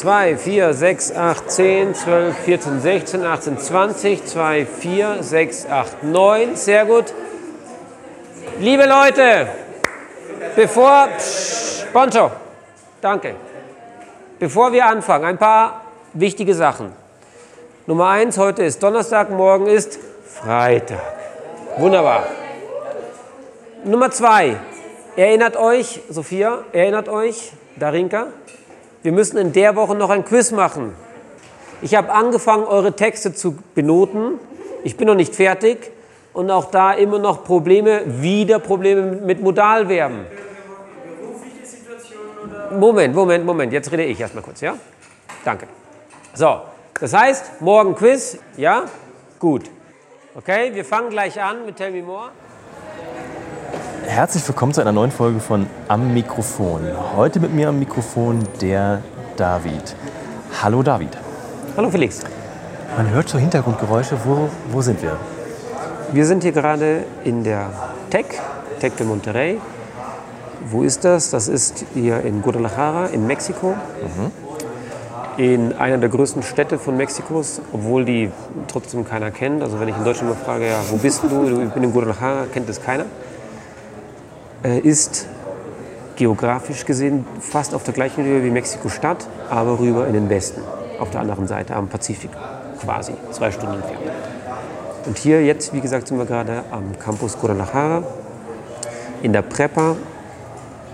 2, 4, 6, 8, 10, 12, 14, 16, 18, 20, 2, 4, 6, 8, 9. Sehr gut. Liebe Leute, bevor. Psch, danke. Bevor wir anfangen, ein paar wichtige Sachen. Nummer eins, heute ist Donnerstag, morgen ist Freitag. Wunderbar. Nummer zwei, erinnert euch, Sophia, erinnert euch, Darinka, wir müssen in der Woche noch ein Quiz machen. Ich habe angefangen, eure Texte zu benoten. Ich bin noch nicht fertig und auch da immer noch Probleme, wieder Probleme mit Modalverben. Moment, Moment, Moment. Jetzt rede ich erstmal kurz, ja? Danke. So, das heißt, morgen Quiz, ja? Gut. Okay, wir fangen gleich an mit Tell Me More. Herzlich willkommen zu einer neuen Folge von Am Mikrofon. Heute mit mir am Mikrofon der David. Hallo David. Hallo Felix. Man hört so Hintergrundgeräusche. Wo, wo sind wir? Wir sind hier gerade in der Tech, Tech de Monterrey. Wo ist das? Das ist hier in Guadalajara in Mexiko. In einer der größten Städte von Mexikos, obwohl die trotzdem keiner kennt. Also wenn ich in Deutschland mal frage, ja, wo bist du? Ich bin in Guadalajara, kennt es keiner. Äh, ist geografisch gesehen fast auf der gleichen Höhe wie Mexiko-Stadt, aber rüber in den Westen, auf der anderen Seite am Pazifik quasi, zwei Stunden entfernt. Und hier jetzt, wie gesagt, sind wir gerade am Campus Guadalajara. In der Prepa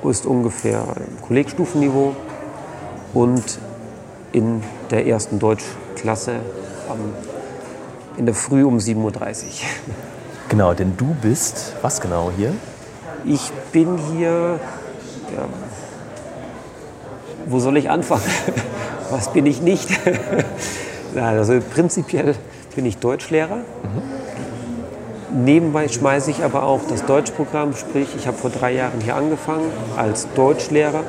ist ungefähr Kollegstufenniveau und in der ersten Deutschklasse in der Früh um 7.30 Uhr. Genau, denn du bist, was genau hier? Ich bin hier, ja, wo soll ich anfangen? Was bin ich nicht? Also prinzipiell bin ich Deutschlehrer. Nebenbei schmeiße ich aber auch das Deutschprogramm, sprich ich habe vor drei Jahren hier angefangen als Deutschlehrer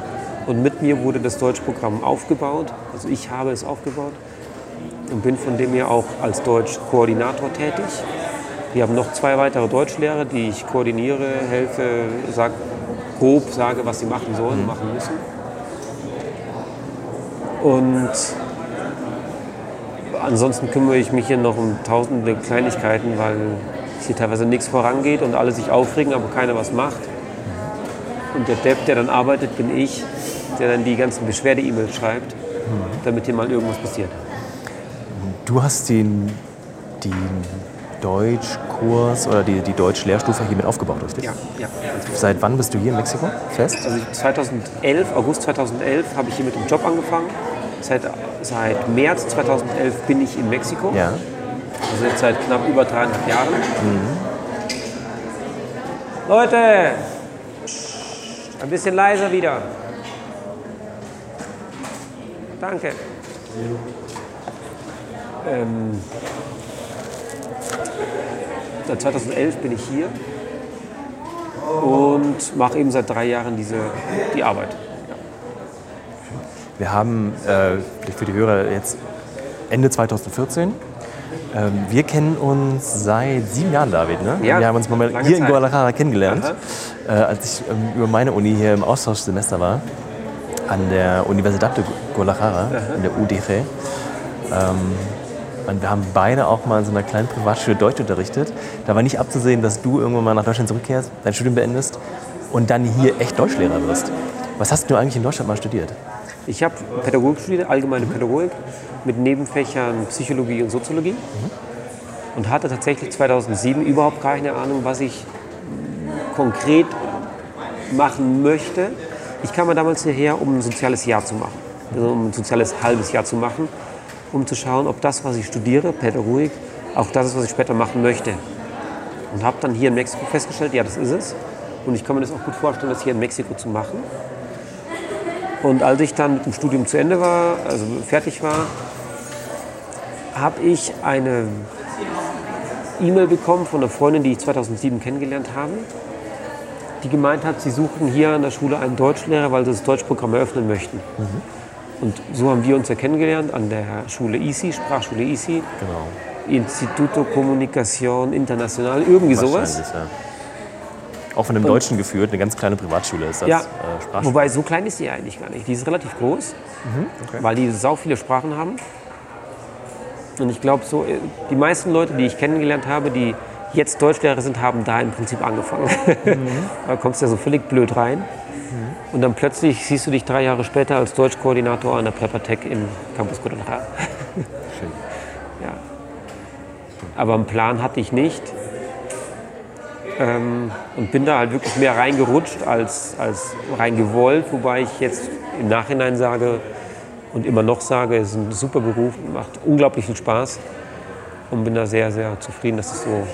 und mit mir wurde das Deutschprogramm aufgebaut. Also ich habe es aufgebaut und bin von dem her auch als Deutschkoordinator tätig. Wir haben noch zwei weitere Deutschlehrer, die ich koordiniere, helfe, sag, grob sage, was sie machen sollen, machen müssen. Und ansonsten kümmere ich mich hier noch um tausende Kleinigkeiten, weil hier teilweise nichts vorangeht und alle sich aufregen, aber keiner was macht. Und der Depp, der dann arbeitet, bin ich, der dann die ganzen Beschwerde-E-Mails schreibt, damit hier mal irgendwas passiert. Du hast den, den Deutschkurs oder die, die Deutsch-Lehrstufe hier mit aufgebaut, richtig? Ja, ja. Seit wann bist du hier in Mexiko fest? Also 2011, August 2011, habe ich hier mit dem Job angefangen. Seit, seit März 2011 bin ich in Mexiko. Ja. Also jetzt seit knapp über dreieinhalb Jahren. Leute, ein bisschen leiser wieder. Danke. Ähm, seit 2011 bin ich hier und mache eben seit drei Jahren diese, die Arbeit. Wir haben äh, für die Hörer jetzt Ende 2014. Ähm, wir kennen uns seit sieben Jahren, David. Ne? Ja, wir haben uns mal hier in Zeit. Guadalajara kennengelernt, äh, als ich ähm, über meine Uni hier im Austauschsemester war, an der Universidad de Guadalajara, in der UDG. Ähm, und wir haben beide auch mal in so einer kleinen Privatschule Deutsch unterrichtet. Da war nicht abzusehen, dass du irgendwann mal nach Deutschland zurückkehrst, dein Studium beendest und dann hier echt Deutschlehrer wirst. Was hast du eigentlich in Deutschland mal studiert? Ich habe Pädagogik studiert, allgemeine Pädagogik, mit Nebenfächern Psychologie und Soziologie. Und hatte tatsächlich 2007 überhaupt keine Ahnung, was ich konkret machen möchte. Ich kam ja damals hierher, um ein soziales Jahr zu machen, also um ein soziales halbes Jahr zu machen, um zu schauen, ob das, was ich studiere, Pädagogik, auch das ist, was ich später machen möchte. Und habe dann hier in Mexiko festgestellt, ja, das ist es. Und ich kann mir das auch gut vorstellen, das hier in Mexiko zu machen. Und als ich dann mit dem Studium zu Ende war, also fertig war, habe ich eine E-Mail bekommen von einer Freundin, die ich 2007 kennengelernt habe, die gemeint hat, sie suchen hier an der Schule einen Deutschlehrer, weil sie das Deutschprogramm eröffnen möchten. Und so haben wir uns ja kennengelernt an der Schule ICI, Sprachschule ICI, Genau. Instituto Comunicación Internacional, irgendwie sowas. Ja. auch von einem Und- Deutschen geführt, eine ganz kleine Privatschule ist das. Ja, Äh, wobei so klein ist die eigentlich gar nicht. Die ist relativ groß, weil die sau viele Sprachen haben. Und ich glaube, so, äh, die meisten Leute, die ich kennengelernt habe, die jetzt Deutschlehrer sind, haben da im Prinzip angefangen. da kommst du ja so völlig blöd rein. Und dann plötzlich siehst du dich drei Jahre später als Deutschkoordinator an der Prepatec in Campus Guadalajara. Schön. Ja. Aber einen Plan hatte ich nicht. Ähm, und bin da halt wirklich mehr reingerutscht als, als reingewollt. Wobei ich jetzt im Nachhinein sage und immer noch sage, es ist ein super Beruf, macht unglaublich viel Spaß. Und bin da sehr, sehr zufrieden, dass es so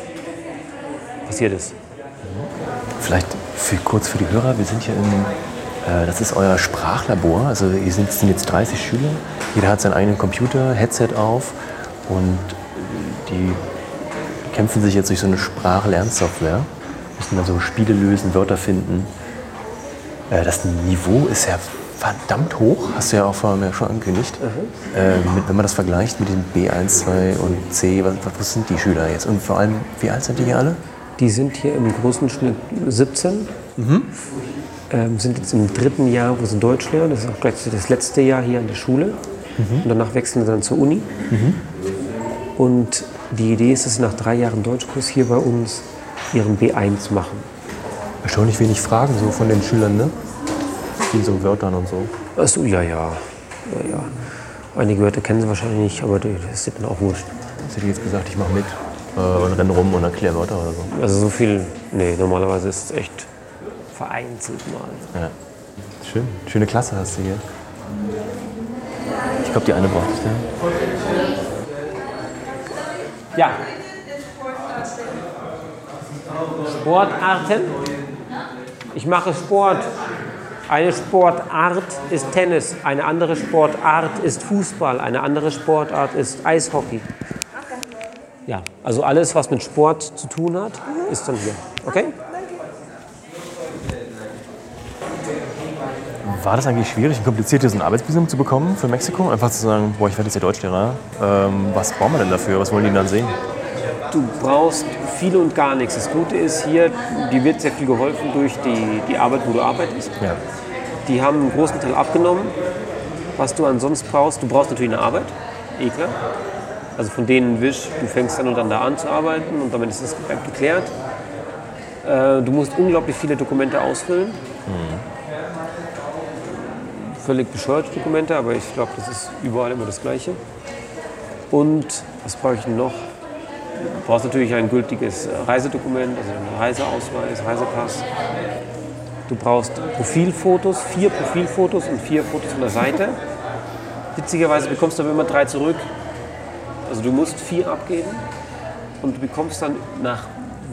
passiert ist. Vielleicht für, kurz für die Hörer, wir sind hier im, äh, das ist euer Sprachlabor. Also hier sind, sind jetzt 30 Schüler, jeder hat seinen eigenen Computer, Headset auf und die kämpfen sich jetzt durch so eine Sprachlernsoftware, müssen da so Spiele lösen, Wörter finden. Äh, das Niveau ist ja verdammt hoch, hast du ja auch vorher schon angekündigt. Äh, mit, wenn man das vergleicht mit den B1, 2 und C, was, was sind die Schüler jetzt? Und vor allem, wie alt sind die hier alle? Die sind hier im großen Schnitt 17. Ähm, sind jetzt im dritten Jahr, wo sie Deutsch lernen. Das ist auch gleich das letzte Jahr hier an der Schule. Und danach wechseln sie dann zur Uni. Und die Idee ist, dass sie nach drei Jahren Deutschkurs hier bei uns ihren B1 machen. Erstaunlich wenig Fragen so von den Schülern, ne? Viel so Wörtern und so. Achso, ja, ja. ja, ja. Einige Wörter kennen sie wahrscheinlich nicht, aber das ist dann auch wurscht. Jetzt hätte ich jetzt gesagt, ich mache mit äh, und renne rum und erkläre Wörter oder so. Also so viel, nee, normalerweise ist es echt vereinzelt mal. Ja. Schön. Schöne Klasse hast du hier. Ich glaube, die eine braucht es, ne? Ja. Sportarten. Ich mache Sport. Eine Sportart ist Tennis, eine andere Sportart ist Fußball, eine andere Sportart ist Eishockey. Ja, also alles, was mit Sport zu tun hat, ist dann hier. Okay? War das eigentlich schwierig und kompliziert, so ein Arbeitsvisum zu bekommen für Mexiko? Einfach zu sagen, boah, ich werde jetzt hier Deutschlehrer. Ähm, was braucht man denn dafür? Was wollen die dann sehen? Du brauchst viel und gar nichts. Das Gute ist hier, dir wird sehr viel geholfen durch die, die Arbeit, wo du arbeitest. Ja. Die haben einen großen Teil abgenommen. Was du ansonsten brauchst, du brauchst natürlich eine Arbeit, eh klar. Also von denen wisch, du fängst dann und dann da an zu arbeiten und damit ist das geklärt. Äh, Du musst unglaublich viele Dokumente ausfüllen. Völlig bescheuerte Dokumente, aber ich glaube, das ist überall immer das Gleiche. Und was brauche ich noch? Du brauchst natürlich ein gültiges äh, Reisedokument, also einen Reiseausweis, Reisepass. Du brauchst Profilfotos, vier Profilfotos und vier Fotos von der Seite. Witzigerweise bekommst du aber immer drei zurück. Also du musst vier abgeben und du bekommst dann nach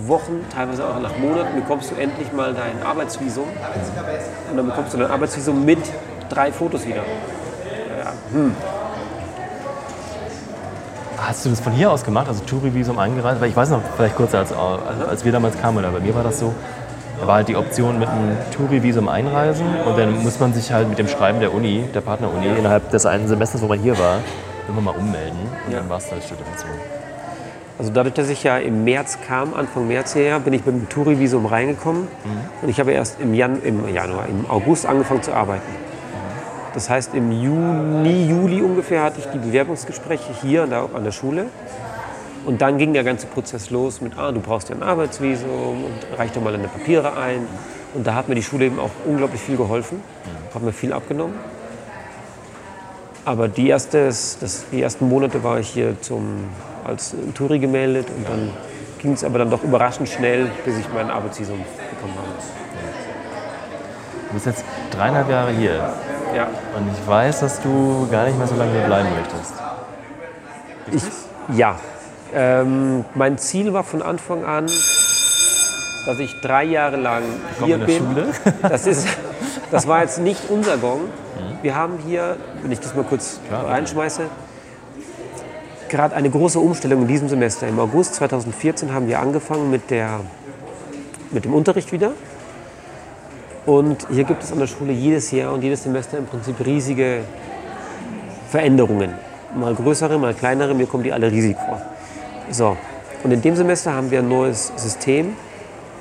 Wochen, teilweise auch nach Monaten, bekommst du endlich mal dein Arbeitsvisum. Und dann bekommst du dein Arbeitsvisum mit drei Fotos wieder. Ja, Hast du das von hier aus gemacht, also Touri-Visum eingereist? Weil ich weiß noch, vielleicht kurz, als, als wir damals kamen, oder bei mir war das so, da war halt die Option mit einem Touri-Visum einreisen und dann muss man sich halt mit dem Schreiben der Uni, der Partner-Uni, innerhalb des einen Semesters, wo man hier war, immer mal ummelden und Ja. dann war es als Student so. Also dadurch, dass ich ja im März kam, Anfang März hierher, bin ich mit dem Touri-Visum reingekommen. Und ich habe erst im, Jan im Januar, im August angefangen zu arbeiten. Das heißt, im Juni, Juli ungefähr hatte ich die Bewerbungsgespräche hier an der, Schule. Und dann ging der ganze Prozess los mit, ah, du brauchst ja ein Arbeitsvisum und reich doch mal deine Papiere ein. Und da hat mir die Schule eben auch unglaublich viel geholfen, hat mir viel abgenommen. Aber die, erstes, das, die ersten Monate war ich hier zum, als Touri gemeldet und dann ging es aber dann doch überraschend schnell, bis ich mein Arbeitsvisum bekommen habe. Du bist jetzt dreieinhalb Jahre hier Ja, und ich weiß, dass du gar nicht mehr so lange hier bleiben möchtest. ich, ja. Ähm, mein Ziel war von Anfang an, dass ich drei Jahre lang hier bin. Schule. Das, ist, das war jetzt nicht unser Gong. Wir haben hier, wenn ich das mal kurz Klar. reinschmeiße, gerade eine große Umstellung in diesem Semester. Im August 2014 haben wir angefangen mit, der, mit dem Unterricht wieder. Und hier gibt es an der Schule jedes Jahr und jedes Semester im Prinzip riesige Veränderungen. Mal größere, mal kleinere, mir kommen die alle riesig vor. So, und in dem Semester haben wir ein neues System.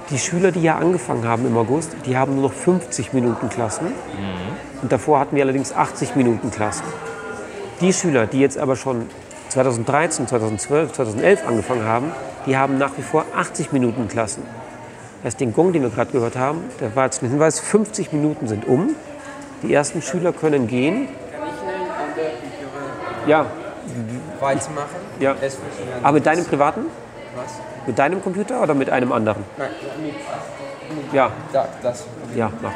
Die Schüler, die ja angefangen haben im August, die haben nur noch 50 Minuten Klassen. Und davor hatten wir allerdings 80 Minuten Klassen. Die Schüler, die jetzt aber schon 2013, 2012, 2011 angefangen haben, die haben nach wie vor 80 Minuten Klassen. Das heißt, den Gong, den wir gerade gehört haben, der war jetzt ein Hinweis, 50 Minuten sind um. Die ersten Schüler können gehen. Kann ich schnell an der Computer Ja, weitermachen? ja. Aber mit deinem privaten? Was? Mit deinem Computer oder mit einem anderen? Nein, mit, Ja, da, das. ja, mach.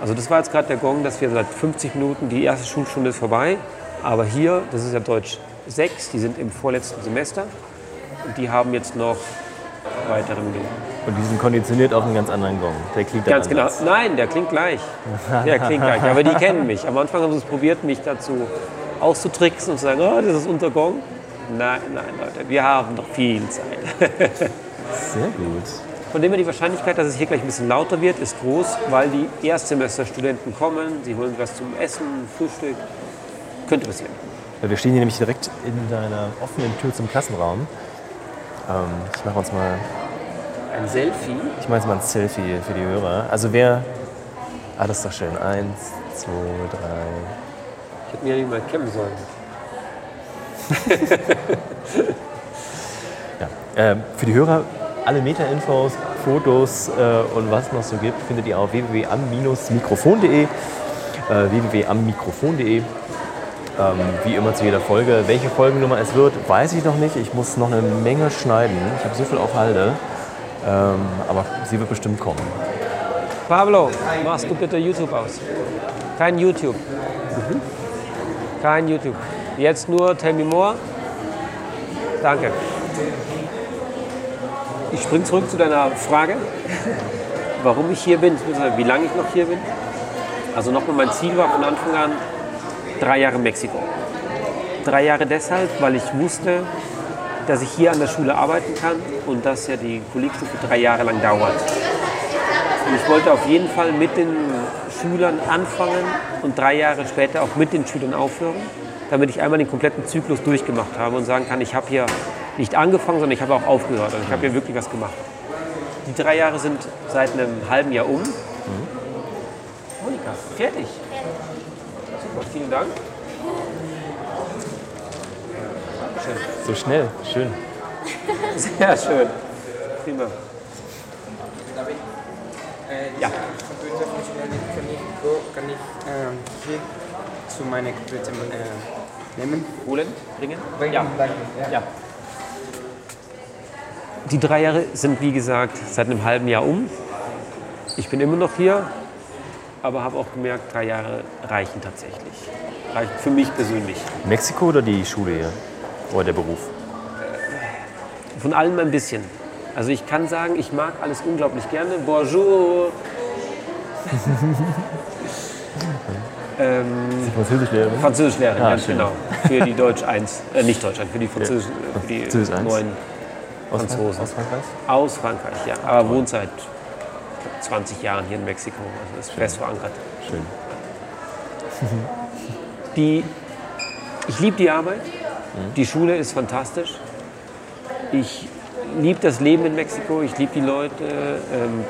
Also das war jetzt gerade der Gong, dass wir seit 50 Minuten, die erste Schulstunde ist vorbei. Aber hier, das ist ja Deutsch 6, die sind im vorletzten Semester. Und die haben jetzt noch weiteren Gong. Und die sind konditioniert auf einen ganz anderen Gong. Der klingt dann Ganz genau. anders. Nein, der klingt gleich. Der klingt gleich. Aber die kennen mich. Am Anfang haben sie es probiert, mich dazu auszutricksen und zu sagen, oh, das ist unser Gong. Nein, nein, Leute, wir haben noch viel Zeit. Sehr gut. Von dem her die Wahrscheinlichkeit, dass es hier gleich ein bisschen lauter wird, ist groß, weil die Erstsemesterstudenten kommen, sie holen was zum Essen, Frühstück. Könnte passieren. Ja, Wir stehen hier nämlich direkt in deiner offenen Tür zum Klassenraum. Ähm, ich mache uns mal, Ein Selfie? ich mache jetzt mal ein Selfie für die Hörer. Also wer, ah, das ist doch schön. Eins, zwei, drei. Ich hätte mir ja nicht mal kämmen sollen. Ja. Ähm, für die Hörer, alle Meta-Infos, Fotos äh, und was es noch so gibt, findet ihr auf www.am-mikrofon.de. Äh, www.am-mikrofon.de. Ähm, wie immer zu jeder Folge. Welche Folgennummer es wird, weiß ich noch nicht. Ich muss noch eine Menge schneiden. Ich habe so viel auf Halde. Ähm, aber sie wird bestimmt kommen. Pablo, machst du bitte YouTube aus? Kein YouTube. Mhm. Kein YouTube. Jetzt nur Tell Me More. Danke. Ich springe zurück zu deiner Frage, warum ich hier bin, wie lange ich noch hier bin. Also nochmal, mein Ziel war von Anfang an drei Jahre Mexiko. Drei Jahre deshalb, weil ich wusste, dass ich hier an der Schule arbeiten kann und dass ja die Kollegstufe drei Jahre lang dauert. Und ich wollte auf jeden Fall mit den Schülern anfangen und drei Jahre später auch mit den Schülern aufhören, damit ich einmal den kompletten Zyklus durchgemacht habe und sagen kann, ich habe hier nicht angefangen, sondern ich habe auch aufgehört. Also ich habe hier wirklich was gemacht. Die drei Jahre sind seit einem halben Jahr um. Monika, fertig. Vielen Dank. Dankeschön. So schnell, schön. Sehr schön. Prima. David, äh, Ja. Kann ich, ich hier zu meinem Computer äh, nehmen? Holen, bringen? Bringen, Ja. danke. Ja. Ja. Die drei Jahre sind, wie gesagt, seit einem halben Jahr um. Ich bin immer noch hier, aber habe auch gemerkt, drei Jahre reichen tatsächlich. Reichen für mich persönlich. Mexiko oder die Schule hier? Oder der Beruf? Von allem ein bisschen. Also ich kann sagen, ich mag alles unglaublich gerne. Bonjour. ähm, Französischlehrerin? Französischlehrerin, Ah, ganz schön. genau. Für die Deutsch 1, äh, nicht Deutsch 1, für die Französisch, für die Französisch eins. neuen Aus, Franzosen. aus Frankreich? Aus Frankreich, ja. Aber wohnt seit ich glaub, 20 Jahren hier in Mexiko. Also ist fest verankert. Schön. Die, ich liebe die Arbeit. Die Schule ist fantastisch. Ich liebe das Leben in Mexiko. Ich liebe die Leute. Ähm,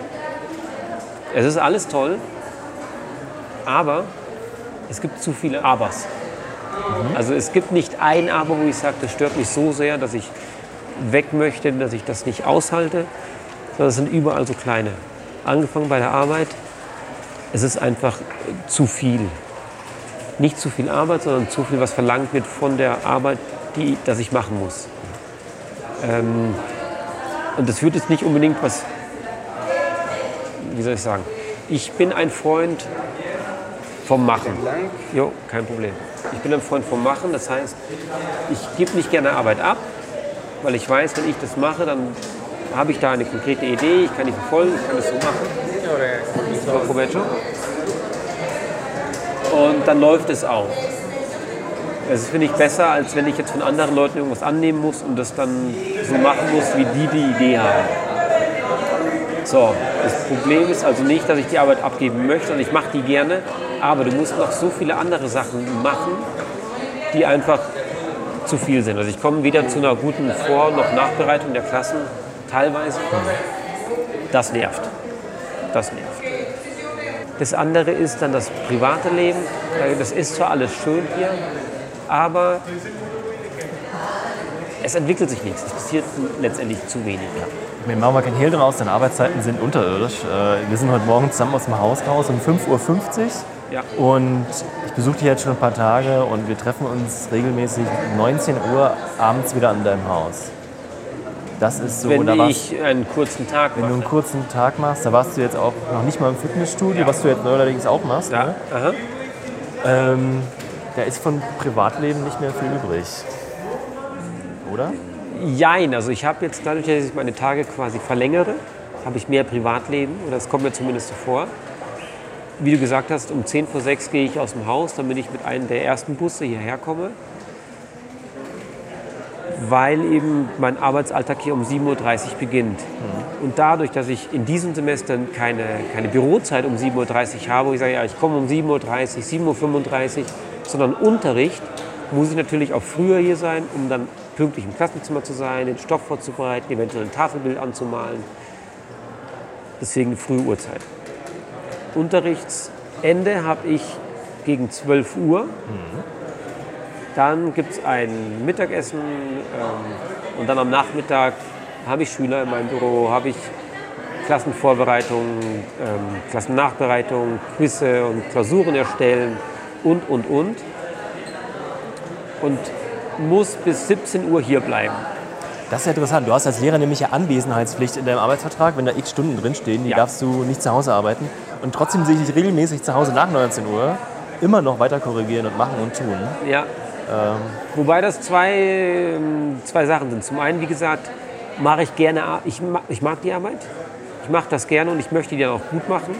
es ist alles toll. Aber es gibt zu viele Abers. Also es gibt nicht ein Aber, wo ich sage, das stört mich so sehr, dass ich weg möchte, dass ich das nicht aushalte. Sondern es sind überall so kleine. Angefangen bei der Arbeit. Es ist einfach zu viel nicht zu viel Arbeit, sondern zu viel, was verlangt wird von der Arbeit, die das ich machen muss. Ähm, und das führt jetzt nicht unbedingt was, wie soll ich sagen, ich bin ein Freund vom Machen. Jo, kein Problem. Ich bin ein Freund vom Machen, das heißt, ich gebe nicht gerne Arbeit ab, weil ich weiß, wenn ich das mache, dann habe ich da eine konkrete Idee, ich kann die verfolgen, ich kann das so machen. Provecho. Und dann läuft es auch. Das finde ich besser, als wenn ich jetzt von anderen Leuten irgendwas annehmen muss und das dann so machen muss, wie die die Idee haben. So, das Problem ist also nicht, dass ich die Arbeit abgeben möchte und ich mache die gerne, aber du musst noch so viele andere Sachen machen, die einfach zu viel sind. Also ich komme weder zu einer guten Vor- noch Nachbereitung der Klassen, teilweise. Das nervt. Das nervt. Das andere ist dann das private Leben. Äh, Das ist zwar alles schön hier, aber es entwickelt sich nichts. Es passiert letztendlich zu wenig. Wir machen mal kein Hehl draus, deine Arbeitszeiten sind unterirdisch. Äh, Wir sind heute Morgen zusammen aus dem Haus raus um 5.50 Uhr. Ja. Und ich besuche dich jetzt schon ein paar Tage und wir treffen uns regelmäßig 19 Uhr abends wieder an deinem Haus. Das ist so, Wenn da warst, ich einen kurzen Tag wenn du einen kurzen Tag machst, da warst du jetzt auch noch nicht mal im Fitnessstudio, was du jetzt neuerdings auch machst. Ja, Ne? aha. Ähm, da ist von Privatleben nicht mehr viel übrig. Oder? Jein, also ich habe jetzt dadurch, dass ich meine Tage quasi verlängere, habe ich mehr Privatleben oder das kommt mir zumindest so vor. Wie du gesagt hast, um 10 vor 6 gehe ich aus dem Haus, damit ich mit einem der ersten Busse hierher komme. Weil eben mein Arbeitsalltag hier um 7.30 Uhr beginnt. Und dadurch, dass ich in diesem Semester keine, keine Bürozeit um 7.30 Uhr habe, wo ich sage, ja, ich komme um 7.30 Uhr, 7.35 Uhr, sondern Unterricht, muss ich natürlich auch früher hier sein, um dann pünktlich im Klassenzimmer zu sein, den Stoff vorzubereiten, eventuell ein Tafelbild anzumalen. Deswegen eine frühe Uhrzeit. Unterrichtsende habe ich gegen 12 Uhr. Dann gibt es ein Mittagessen ähm, und dann am Nachmittag habe ich Schüler in meinem Büro, habe ich Klassenvorbereitung, ähm, Klassennachbereitung, Quizze und Klausuren erstellen und, und, und. Und muss bis 17 Uhr hier bleiben. Das ist ja interessant. Du hast als Lehrer nämlich ja Anwesenheitspflicht in deinem Arbeitsvertrag. Wenn da x Stunden drinstehen, die Ja. darfst du nicht zu Hause arbeiten. Und trotzdem sehe ich dich regelmäßig zu Hause nach 19 Uhr immer noch weiter korrigieren und machen und tun. Ja. Wobei das zwei, ähm, zwei Sachen sind. Zum einen, wie gesagt, mache ich gerne, ich ich mag die Arbeit. Ich mache das gerne und ich möchte die dann auch gut machen.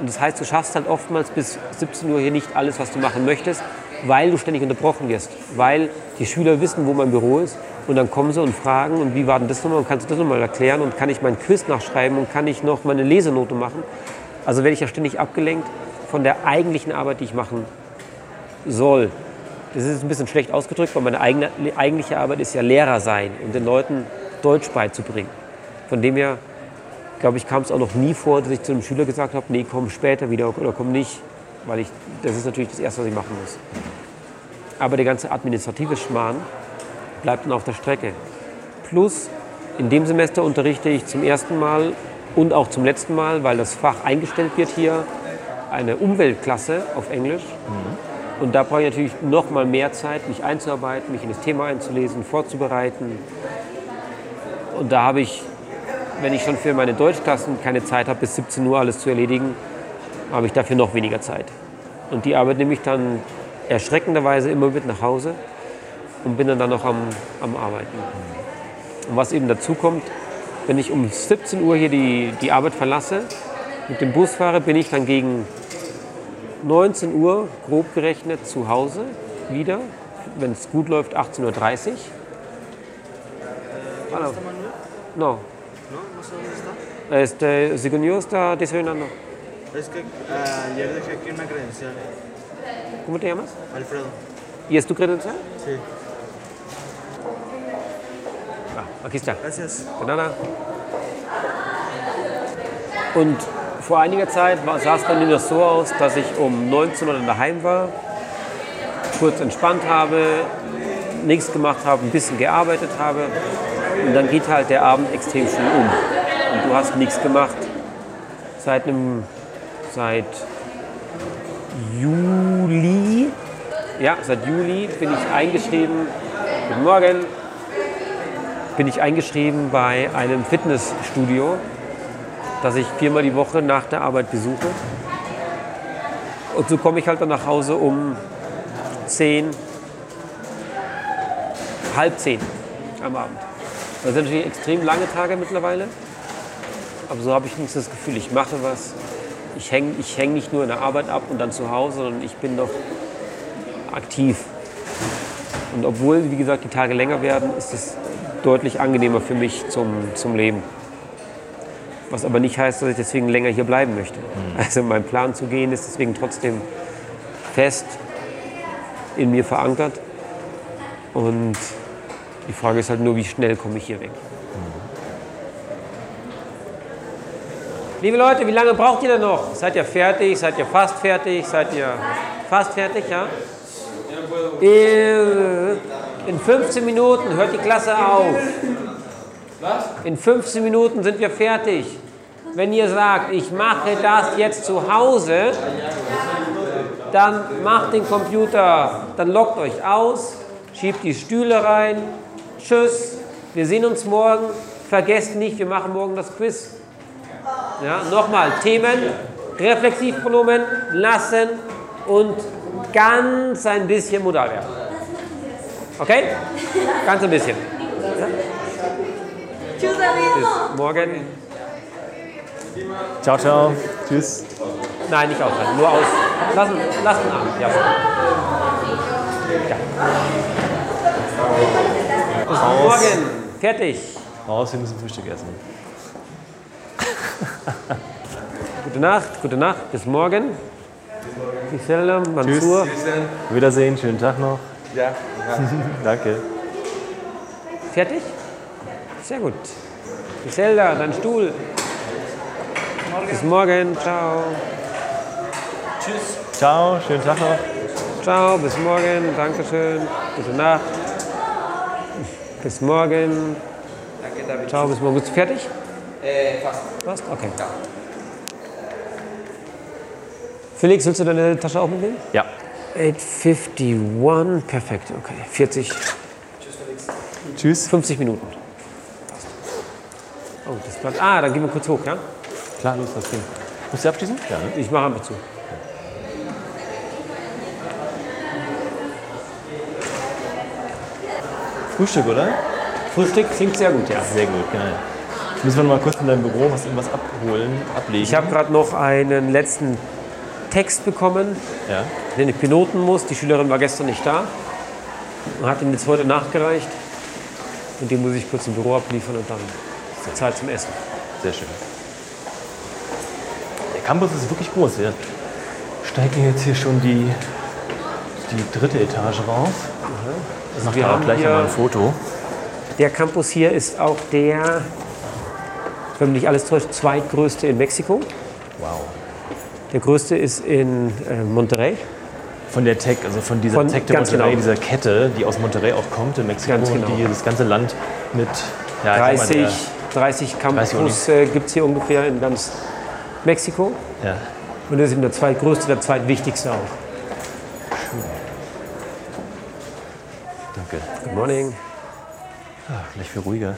Und das heißt, du schaffst halt oftmals bis 17 Uhr hier nicht alles, was du machen möchtest, weil du ständig unterbrochen wirst. Weil die Schüler wissen, wo mein Büro ist und dann kommen sie und fragen, und wie war denn das nochmal und kannst du das nochmal erklären und kann ich mein Quiz nachschreiben und kann ich noch meine Lesenote machen. Also werde ich ja ständig abgelenkt von der eigentlichen Arbeit, die ich machen soll. Das ist ein bisschen schlecht ausgedrückt, weil meine eigene, eigentliche Arbeit ist ja Lehrer sein und den Leuten Deutsch beizubringen. Von dem her, glaube ich, kam es auch noch nie vor, dass ich zu einem Schüler gesagt habe, nee, komm später wieder oder komm nicht, weil ich, das ist natürlich das Erste, was ich machen muss. Aber der ganze administrative Schmarrn bleibt dann auf der Strecke. Plus, in dem Semester unterrichte ich zum ersten Mal und auch zum letzten Mal, weil das Fach eingestellt wird hier, eine Umweltklasse auf Englisch. Und da brauche ich natürlich noch mal mehr Zeit, mich einzuarbeiten, mich in das Thema einzulesen, vorzubereiten. Und da habe ich, wenn ich schon für meine Deutschklassen keine Zeit habe, bis 17 Uhr alles zu erledigen, habe ich dafür noch weniger Zeit. Und die Arbeit nehme ich dann erschreckenderweise immer mit nach Hause und bin dann, dann noch am, am Arbeiten. Und was eben dazu kommt, wenn ich um 17 Uhr hier die, die Arbeit verlasse, mit dem Bus fahre, bin ich dann gegen 19 Uhr grob gerechnet zu Hause wieder, wenn es gut läuft 18.30 Uhr. Hallo. No. ¿No? Este, si conmigo está desayunando. Es que ah, ayer dejé aquí una credencial. ¿Cómo te llamas? Alfredo. ¿Y es tu credencial? Sí. Ah, aquí está. Gracias. De nada. Und vor einiger Zeit sah es bei mir so aus, dass ich um 19 Uhr daheim war, kurz entspannt habe, nichts gemacht habe, ein bisschen gearbeitet habe. Und dann geht halt der Abend extrem schnell um. Und du hast nichts gemacht. Seit einem, seit Juli, ja, seit Juli bin ich eingeschrieben, guten Morgen, bin ich eingeschrieben bei einem Fitnessstudio, das ich viermal die Woche nach der Arbeit besuche. Und so komme ich halt dann nach Hause um 10, halb zehn am Abend. Das sind natürlich extrem lange Tage mittlerweile. Aber so habe ich nicht das Gefühl, ich mache was. Ich hänge ich häng nicht nur in der Arbeit ab und dann zu Hause, sondern ich bin noch aktiv. Und obwohl, wie gesagt, die Tage länger werden, ist es deutlich angenehmer für mich zum, zum Leben. Was aber nicht heißt, dass ich deswegen länger hier bleiben möchte. Also mein Plan zu gehen ist deswegen trotzdem fest in mir verankert. Und die Frage ist halt nur, wie schnell komme ich hier weg. Liebe Leute, wie lange braucht ihr denn noch? Seid ihr fertig? Seid ihr fast fertig? Seid ihr fast fertig, ja? In 15 Minuten hört die Klasse auf. In 15 Minuten sind wir fertig. Wenn ihr sagt, ich mache das jetzt zu Hause, dann macht den Computer, dann lockt euch aus, schiebt die Stühle rein. Tschüss, wir sehen uns morgen. Vergesst nicht, wir machen morgen das Quiz. Ja, nochmal, Themen, Reflexivpronomen, lassen und ganz ein bisschen Modalverb. Okay? Ganz ein bisschen. Tschüss, Bis morgen. Ciao, ciao. Tschüss. Nein, nicht aushalten, nur aus. Lassen, lassen an. Ja. ja. Bis morgen. Fertig. Raus, wir müssen Frühstück essen. gute Nacht, gute Nacht, bis morgen. Gisela, Mansur. Tschüss. Wiedersehen, schönen Tag noch. Ja. ja. Danke. Fertig? Sehr gut. Gisela, dein Stuhl. Morgen. Bis morgen, ciao. Tschüss. Ciao, schönen Tag noch. Ciao, bis morgen, Dankeschön. Gute Nacht. Bis morgen. Danke, David. Ciao, bis morgen. Bist du fertig? Äh, fast. Fast? Okay. Ja. Felix, willst du deine Tasche auch mitnehmen? Ja. 851, perfekt, okay. 40. Tschüss, Felix. Tschüss. 50 Minuten. Oh, das bleibt. Ah, dann gehen wir kurz hoch, ja? Klar, los, das Ding. Musst du abschließen? Ja, ne? Ich mache einfach zu. Frühstück, oder? Frühstück klingt sehr gut, ja. Sehr gut, geil. Müssen wir noch mal kurz in deinem Büro was, irgendwas abholen, ablegen? Ich habe gerade noch einen letzten Text bekommen, ja. den ich piloten muss. Die Schülerin war gestern nicht da und hat ihn jetzt heute nachgereicht. Und den muss ich kurz im Büro abliefern und dann die Zeit zum Essen. Sehr schön. Der Campus ist wirklich groß. Wir steigen jetzt hier schon die, die dritte Etage rauf. Also wir haben gleich mal ein Foto. Der Campus hier ist auch der, wenn mich nicht alles täuscht, zweitgrößte in Mexiko. Wow. Der größte ist in äh, Monterrey. Von der Tech, also von dieser von, Tech de Monterrey, genau. dieser Kette, die aus Monterrey auch kommt in Mexiko genau. die das ganze Land mit ja, 30, mal, 30 Campus äh, gibt es hier ungefähr in ganz Mexiko. Ja. Und das ist eben der zweitgrößte, der zweitwichtigste auch. Schön. Danke. Good morning. Ach, gleich viel ruhiger.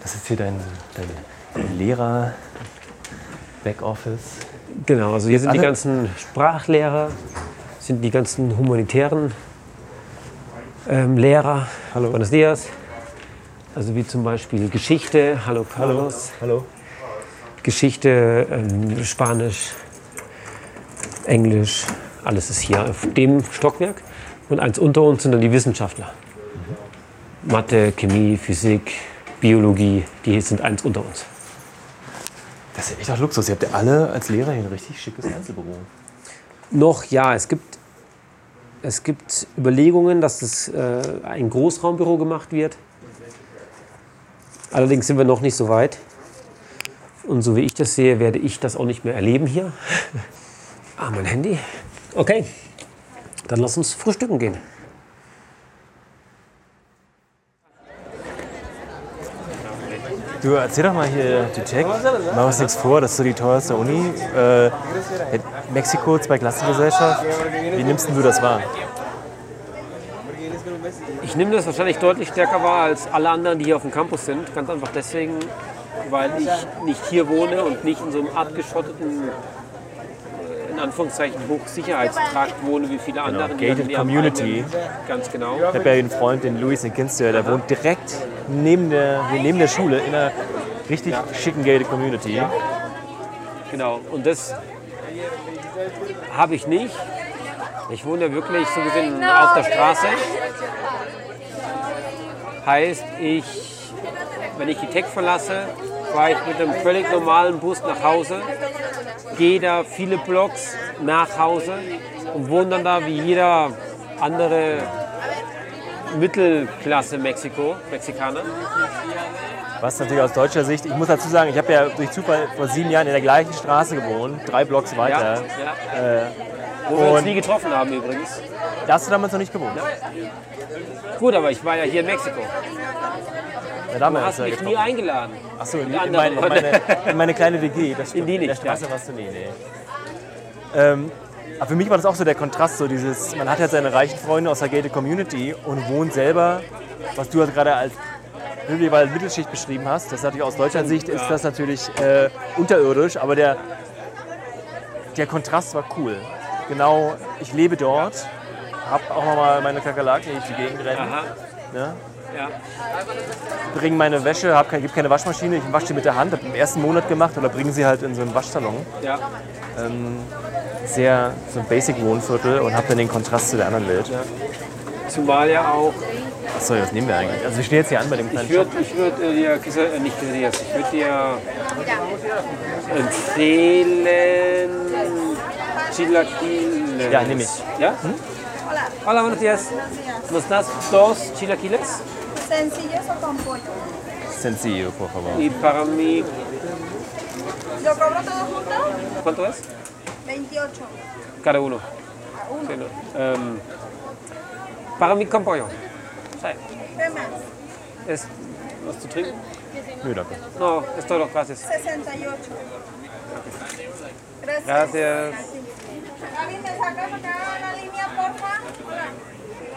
Das ist hier dein, dein Lehrer, Backoffice. Genau, also hier sind Alle? die ganzen Sprachlehrer, sind die ganzen humanitären ähm, Lehrer. Hallo. Buenos dias. Also wie zum Beispiel Geschichte. Hallo Carlos. Hallo. Hallo. Geschichte, ähm, Spanisch, Englisch, alles ist hier auf dem Stockwerk. Und eins unter uns sind dann die Wissenschaftler. Mhm. Mathe, Chemie, Physik, Biologie, die sind eins unter uns. Das ist ja echt auch Luxus. Ihr habt ja alle als Lehrer hier ein richtig schickes Einzelbüro. Noch ja, es gibt, es gibt Überlegungen, dass es äh, ein Großraumbüro gemacht wird. Allerdings sind wir noch nicht so weit. Und so wie ich das sehe, werde ich das auch nicht mehr erleben hier. ah, mein Handy. Okay, dann lass uns frühstücken gehen. Du erzähl doch mal hier die Tech. Mach uns nichts vor, das ist so die teuerste Uni. Äh, Mexiko, Zweiklassengesellschaft. Wie nimmst du das wahr? Ich nehme das wahrscheinlich deutlich stärker wahr als alle anderen, die hier auf dem Campus sind. Ganz einfach deswegen, weil ich nicht hier wohne und nicht in so einem abgeschotteten in Anführungszeichen Hochsicherheitstrakt wohne wie viele genau. andere. Gated Community. Ganz genau. Ich habe ja einen Freund, den Luis, den kennst du ja, der wohnt direkt neben der, neben der Schule in einer richtig ja. schicken Gated Community. Ja. Genau, und das habe ich nicht. Ich wohne ja wirklich so gesehen auf der Straße. Heißt, ich, wenn ich die Tech verlasse, fahre ich mit einem völlig normalen Bus nach Hause gehe da viele Blocks nach Hause und wohne dann da wie jeder andere Mittelklasse Mexiko, Mexikaner. Was natürlich aus deutscher Sicht, ich muss dazu sagen, ich habe ja durch Zufall vor sieben Jahren in der gleichen Straße gewohnt, drei Blocks weiter. Ja. Wo wir uns nie getroffen haben übrigens. Da hast du damals noch nicht gewohnt. Gut, aber ich war ja hier in Mexiko. Ja, da haben wir Du hast ja mich getroffen. nie eingeladen. Achso, in, in, meine, in, meine, in meine kleine WG. Das stimmt. die In der nicht, Straße warst du nie, nee. Ähm, aber für mich war das auch so der Kontrast, so dieses, man hat halt seine reichen Freunde aus der Gated Community und wohnt selber, was du halt gerade als Rivival Mittelschicht beschrieben hast, das ist natürlich aus deutscher Sicht ist das natürlich äh, unterirdisch, aber der, der Kontrast war cool. Genau, ich lebe dort, hab auch noch mal meine Kakerlaken, die ich die Gegend rennen. Aha. Ne? Ja. bringe meine Wäsche, hab kein, gibt keine Waschmaschine, ich wasche die mit der Hand, habe im ersten Monat gemacht oder bringen sie halt in so einen Waschsalon. Ja. Sehr so ein Basic-Wohnviertel und habe dann den Kontrast zu der anderen Welt. Zumal ja auch, Achso, was nehmen wir eigentlich? Also wir stehen jetzt hier an bei dem kleinen ich würde ich würd, äh, dir, Kisa- äh, nicht Quesadillas, ich würde dir empfehlen Chilaquiles. Ja, nehm ich. Ja? Hola, buenos días. ¿Nos das dos chilaquiles? ¿Sencillos o con pollo? Sencillo, por favor. Y para mí, ¿Lo cobro todo junto? ¿cuánto es? 28. Cada uno. A uno. Sí, no. Em, para mí con pollo. Sí. ¿Qué más? ¿Es was zu trinken? Nö, danke. No, es todo, gracias. 68. Gracias. Gracias.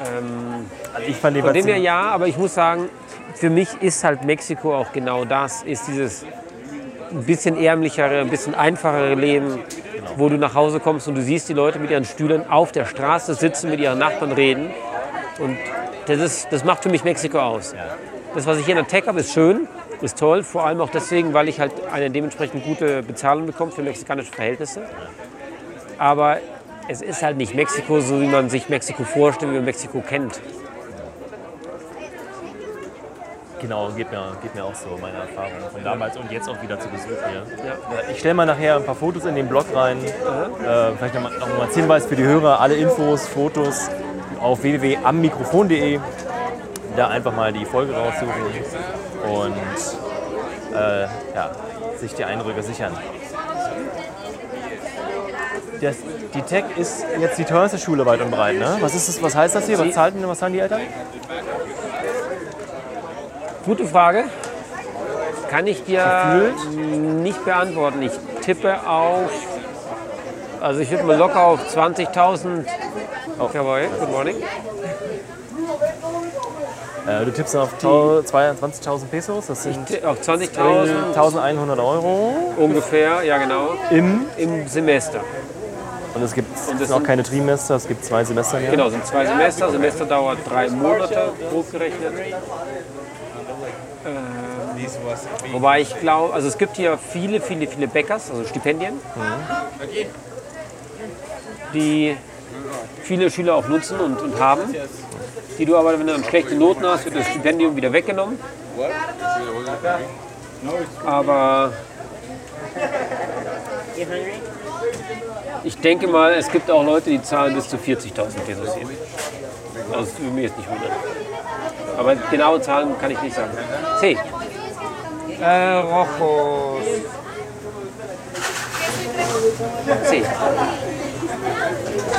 Ähm, Also ich fand die Von dem her ja, aber ich muss sagen, für mich ist halt Mexiko auch genau das, ist dieses ein bisschen ärmlichere, ein bisschen einfachere Leben, wo du nach Hause kommst und du siehst die Leute mit ihren Stühlen auf der Straße sitzen, mit ihren Nachbarn reden. Und das, ist, das macht für mich Mexiko aus. Das, was ich hier in der Tech habe, ist schön, ist toll, vor allem auch deswegen, weil ich halt eine dementsprechend gute Bezahlung bekomme für mexikanische Verhältnisse. Aber es ist halt nicht Mexiko, so wie man sich Mexiko vorstellt, wie man Mexiko kennt. Genau, geht mir, geht mir auch so, meine Erfahrung von damals und jetzt auch wieder zu Besuch hier. Ja. Ich stelle mal nachher ein paar Fotos in den Blog rein. Äh, vielleicht noch mal, noch als Hinweis für die Hörer, alle Infos, Fotos auf www.ammikrofon.de. Da einfach mal die Folge raussuchen und äh, ja, sich die Eindrücke sichern. Das, die Tech ist jetzt die teuerste Schule weit und breit, ne? Was, ist das, was heißt das hier? Was, zahlt, denn- was zahlen die Eltern? Gute Frage. Kann ich dir Gefühlt? nicht beantworten. Ich tippe auf, also ich würde mal locker auf 20.000. Oh, jawohl, good morning. Äh, du tippst auf tau- 22.000 Pesos, das sind Auf 20.000 1100 Euro ungefähr, ja genau, im. im Semester. Und es gibt Und es auch keine Trimester, es gibt zwei Semester Jahr. Genau, sind zwei Semester. Semester dauert drei Monate, grob gerechnet. Äh, wobei ich glaube, also es gibt hier viele, viele, viele Bäckers, also Stipendien, die viele Schüler auch nutzen und, und haben, die du aber, wenn du dann schlechte Noten hast, wird das Stipendium wieder weggenommen. Aber ich denke mal, es gibt auch Leute, die zahlen bis zu 40.000 Pesos hier. Also das würde mich jetzt nicht wundern. Aber genaue Zahlen kann ich nicht sagen. C. Äh, Rojos. C.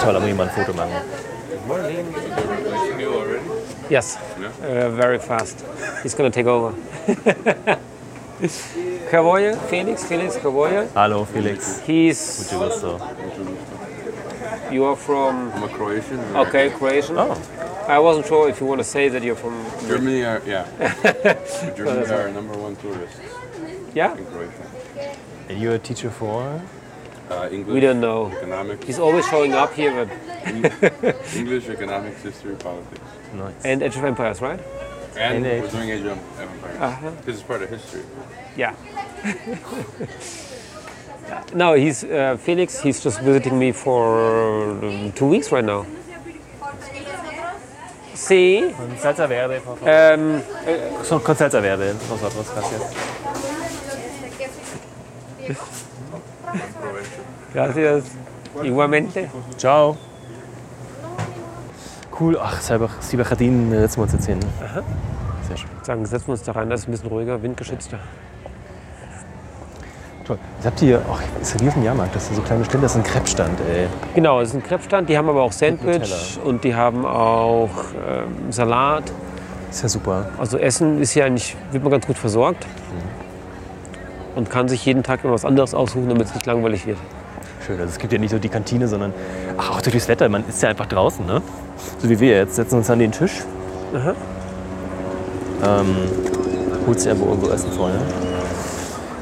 Toll, da muss ich mal ein Foto machen. Yes. Uh, very fast. He's gonna take over. Caboye, Felix, Felix Caboye. Hallo Felix. He's, Mucho gusto. you are from, I'm a Croatian. okay, Croatian. Oh, I wasn't sure if you want to say that you're from, Germany are yeah. The Germans are number one tourists yeah? in Croatia. and you're a teacher for? Uh, English. We don't know. Economics, He's always showing up here but, English, economics, history, politics, Nice. and Age of Empires, right? And And we're doing Age of Empires. Uh-huh. This is part of history. Yeah. no, he's uh, Felix. He's just visiting me for um, two weeks right now. Sí. Con salsa verde, por favor. Um, Son con salsa verde, nosotros, gracias. gracias. Igualmente. Ciao. Cool, ach, Cyber- Cyberjardin setzen wir uns jetzt hin. Sehr schön. Sagen, setzen wir uns da rein, das ist ein bisschen ruhiger, windgeschützter. Toll. Jetzt habt ihr, ach, ist ja wie auf dem Jahrmarkt, das sind so kleine Stände, das ist ein Crepe-Stand, ey. Genau, es ist ein Crepe-Stand, die haben aber auch Sandwich Nutella. und die haben auch ähm, Salat. Ist ja super. Also Essen ist hier eigentlich, wird man ganz gut versorgt. Und kann sich jeden Tag immer was anderes aussuchen, damit es nicht langweilig wird. Schön, also es gibt ja nicht so die Kantine, sondern ach, auch durch das Wetter, man ist ja einfach draußen, ne? So wie wir jetzt, setzen uns an den Tisch. Aha. Ähm, holst dir einfach irgendwo Essen vorher.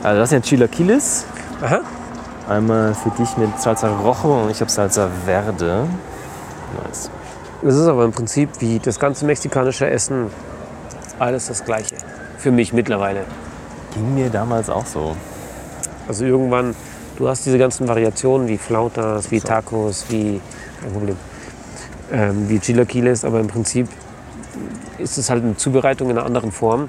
Also das sind Chilaquiles. Aha. Einmal für dich mit Salsa Rojo und ich habe Salsa Verde. Nice. Es ist aber im Prinzip wie das ganze mexikanische Essen alles das Gleiche. Für mich mittlerweile. Ging mir damals auch so. Also irgendwann, du hast diese ganzen Variationen wie Flautas, wie Tacos, wie, kein Problem, ähm, wie Chilaquiles, aber im Prinzip ist es halt eine Zubereitung in einer anderen Form.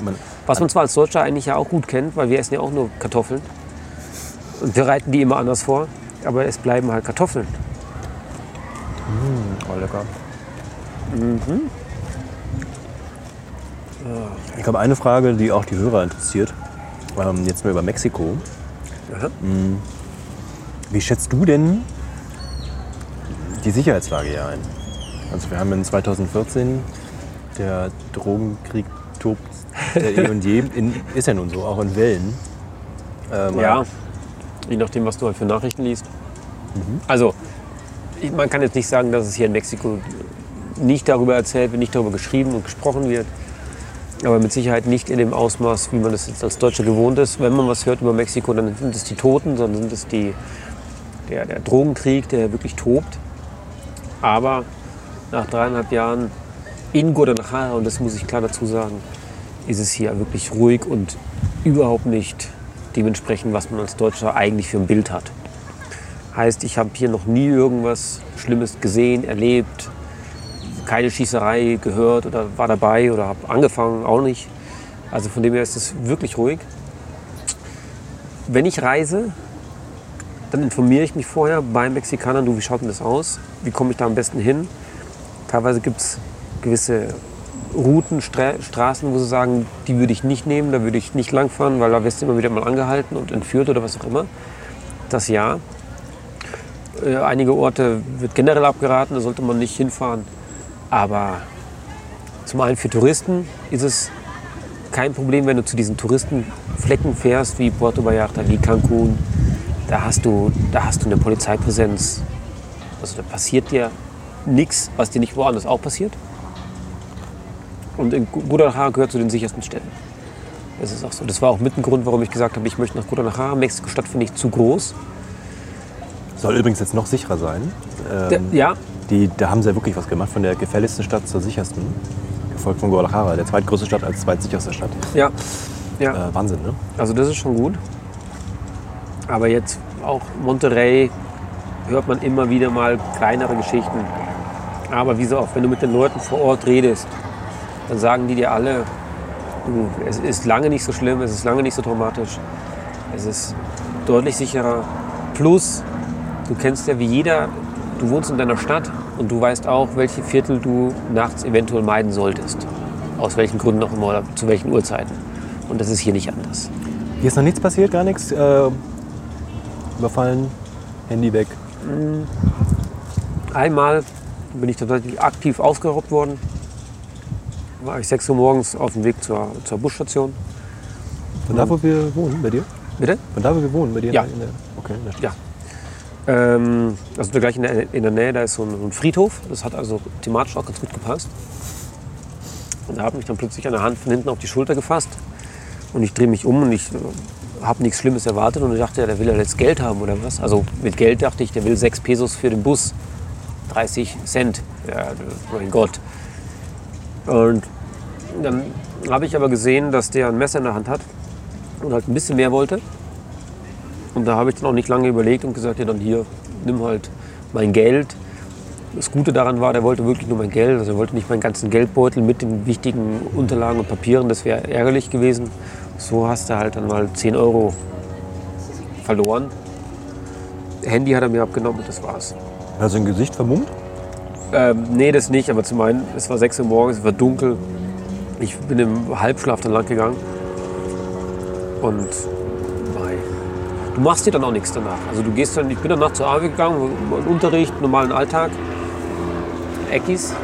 Man, Was man zwar als Deutscher eigentlich ja auch gut kennt, weil wir essen ja auch nur Kartoffeln. Und wir bereiten die immer anders vor, aber es bleiben halt Kartoffeln. oh, lecker. Ich habe eine Frage, die auch die Hörer interessiert. Ähm, jetzt mal über Mexiko. Aha. Wie schätzt du denn die Sicherheitslage hier ein? Also wir haben in 2014 der Drogenkrieg tobt der eh und je. In, ist ja nun so, auch in Wellen. Ähm, Ja, je nachdem, was du halt für Nachrichten liest. Also, ich, man kann jetzt nicht sagen, dass es hier in Mexiko nicht darüber erzählt wird, nicht darüber geschrieben und gesprochen wird. Aber mit Sicherheit nicht in dem Ausmaß, wie man das jetzt als Deutscher gewohnt ist. Wenn man was hört über Mexiko, dann sind es die Toten, sondern sind es die, der, der Drogenkrieg, der wirklich tobt. Aber nach dreieinhalb Jahren in Guadalajara, und das muss ich klar dazu sagen, ist es hier wirklich ruhig und überhaupt nicht dementsprechend, was man als Deutscher eigentlich für ein Bild hat. Heißt, ich habe hier noch nie irgendwas Schlimmes gesehen, erlebt, keine Schießerei gehört oder war dabei oder habe angefangen, auch nicht. Also von dem her ist es wirklich ruhig. Wenn ich reise, dann informiere ich mich vorher bei Mexikanern, du, wie schaut denn das aus? Wie komme ich da am besten hin? Teilweise gibt es gewisse Routen, Stra Straßen, wo sie sagen, die würde ich nicht nehmen, da würde ich nicht langfahren, weil da wirst du immer wieder mal angehalten und entführt oder was auch immer. Das ja. Äh, einige Orte wird generell abgeraten, da sollte man nicht hinfahren. Aber zum einen für Touristen ist es kein Problem, wenn du zu diesen Touristenflecken fährst, wie Puerto Vallarta, wie Cancun. Da hast du, da hast du eine Polizeipräsenz. Also da passiert dir nichts, was dir nicht woanders auch passiert. Und in Guadalajara gehört zu den sichersten Städten. Das ist auch so. Das war auch mit ein Grund, warum ich gesagt habe, ich möchte nach Guadalajara. Mexiko-Stadt finde ich zu groß. Soll übrigens jetzt noch sicherer sein. Ähm, ja, die, da haben sie ja wirklich was gemacht, von der gefährlichsten Stadt zur sichersten. Gefolgt von Guadalajara, der zweitgrößte Stadt als zweitsicherste Stadt. ja, ja. Äh, Wahnsinn, ne? Also das ist schon gut. Aber jetzt auch Monterrey hört man immer wieder mal kleinere Geschichten. Aber wie so oft, wenn du mit den Leuten vor Ort redest, dann sagen die dir alle, du, es ist lange nicht so schlimm, es ist lange nicht so traumatisch, es ist deutlich sicherer. Plus, du kennst ja wie jeder, du wohnst in deiner Stadt und du weißt auch, welche Viertel du nachts eventuell meiden solltest. Aus welchen Gründen auch immer oder zu welchen Uhrzeiten. Und das ist hier nicht anders. Hier ist noch nichts passiert, gar nichts. Äh, überfallen, Handy weg. Einmal bin ich tatsächlich aktiv ausgeraubt worden. War ich 6 Uhr morgens auf dem Weg zur, zur Busstation. Von da, wo wir wohnen, bei dir? Bitte? Von da, wo wir wohnen, bei dir? Ja. In der, okay, in der Stadt. Ja. Ähm, also gleich in der, in der Nähe, da ist so ein, so ein Friedhof. Das hat also thematisch auch ganz gut gepasst. Und da hat mich dann plötzlich an der Hand von hinten auf die Schulter gefasst. Und ich drehe mich um und ich äh, habe nichts Schlimmes erwartet. Und ich dachte, ja, der will ja jetzt Geld haben oder was. Also mit Geld dachte ich, der will 6 Pesos für den Bus. 30 Cent. Ja, mein Gott. Und dann habe ich aber gesehen, dass der ein Messer in der Hand hat und halt ein bisschen mehr wollte. Und da habe ich dann auch nicht lange überlegt und gesagt, ja dann hier, nimm halt mein Geld. Das Gute daran war, der wollte wirklich nur mein Geld. Also er wollte nicht meinen ganzen Geldbeutel mit den wichtigen Unterlagen und Papieren. Das wäre ärgerlich gewesen. So hast du halt dann mal 10 Euro verloren. Handy hat er mir abgenommen und das war's. Hast du ein Gesicht vermummt? Ähm, nee, das nicht, aber zum einen, es war 6 Uhr morgens, es war dunkel. Ich bin im Halbschlaf dann lang gegangen. Und du machst dir dann auch nichts danach. Also du gehst dann, ich bin danach zur Arbeit gegangen, Unterricht, normalen Alltag, Eckis.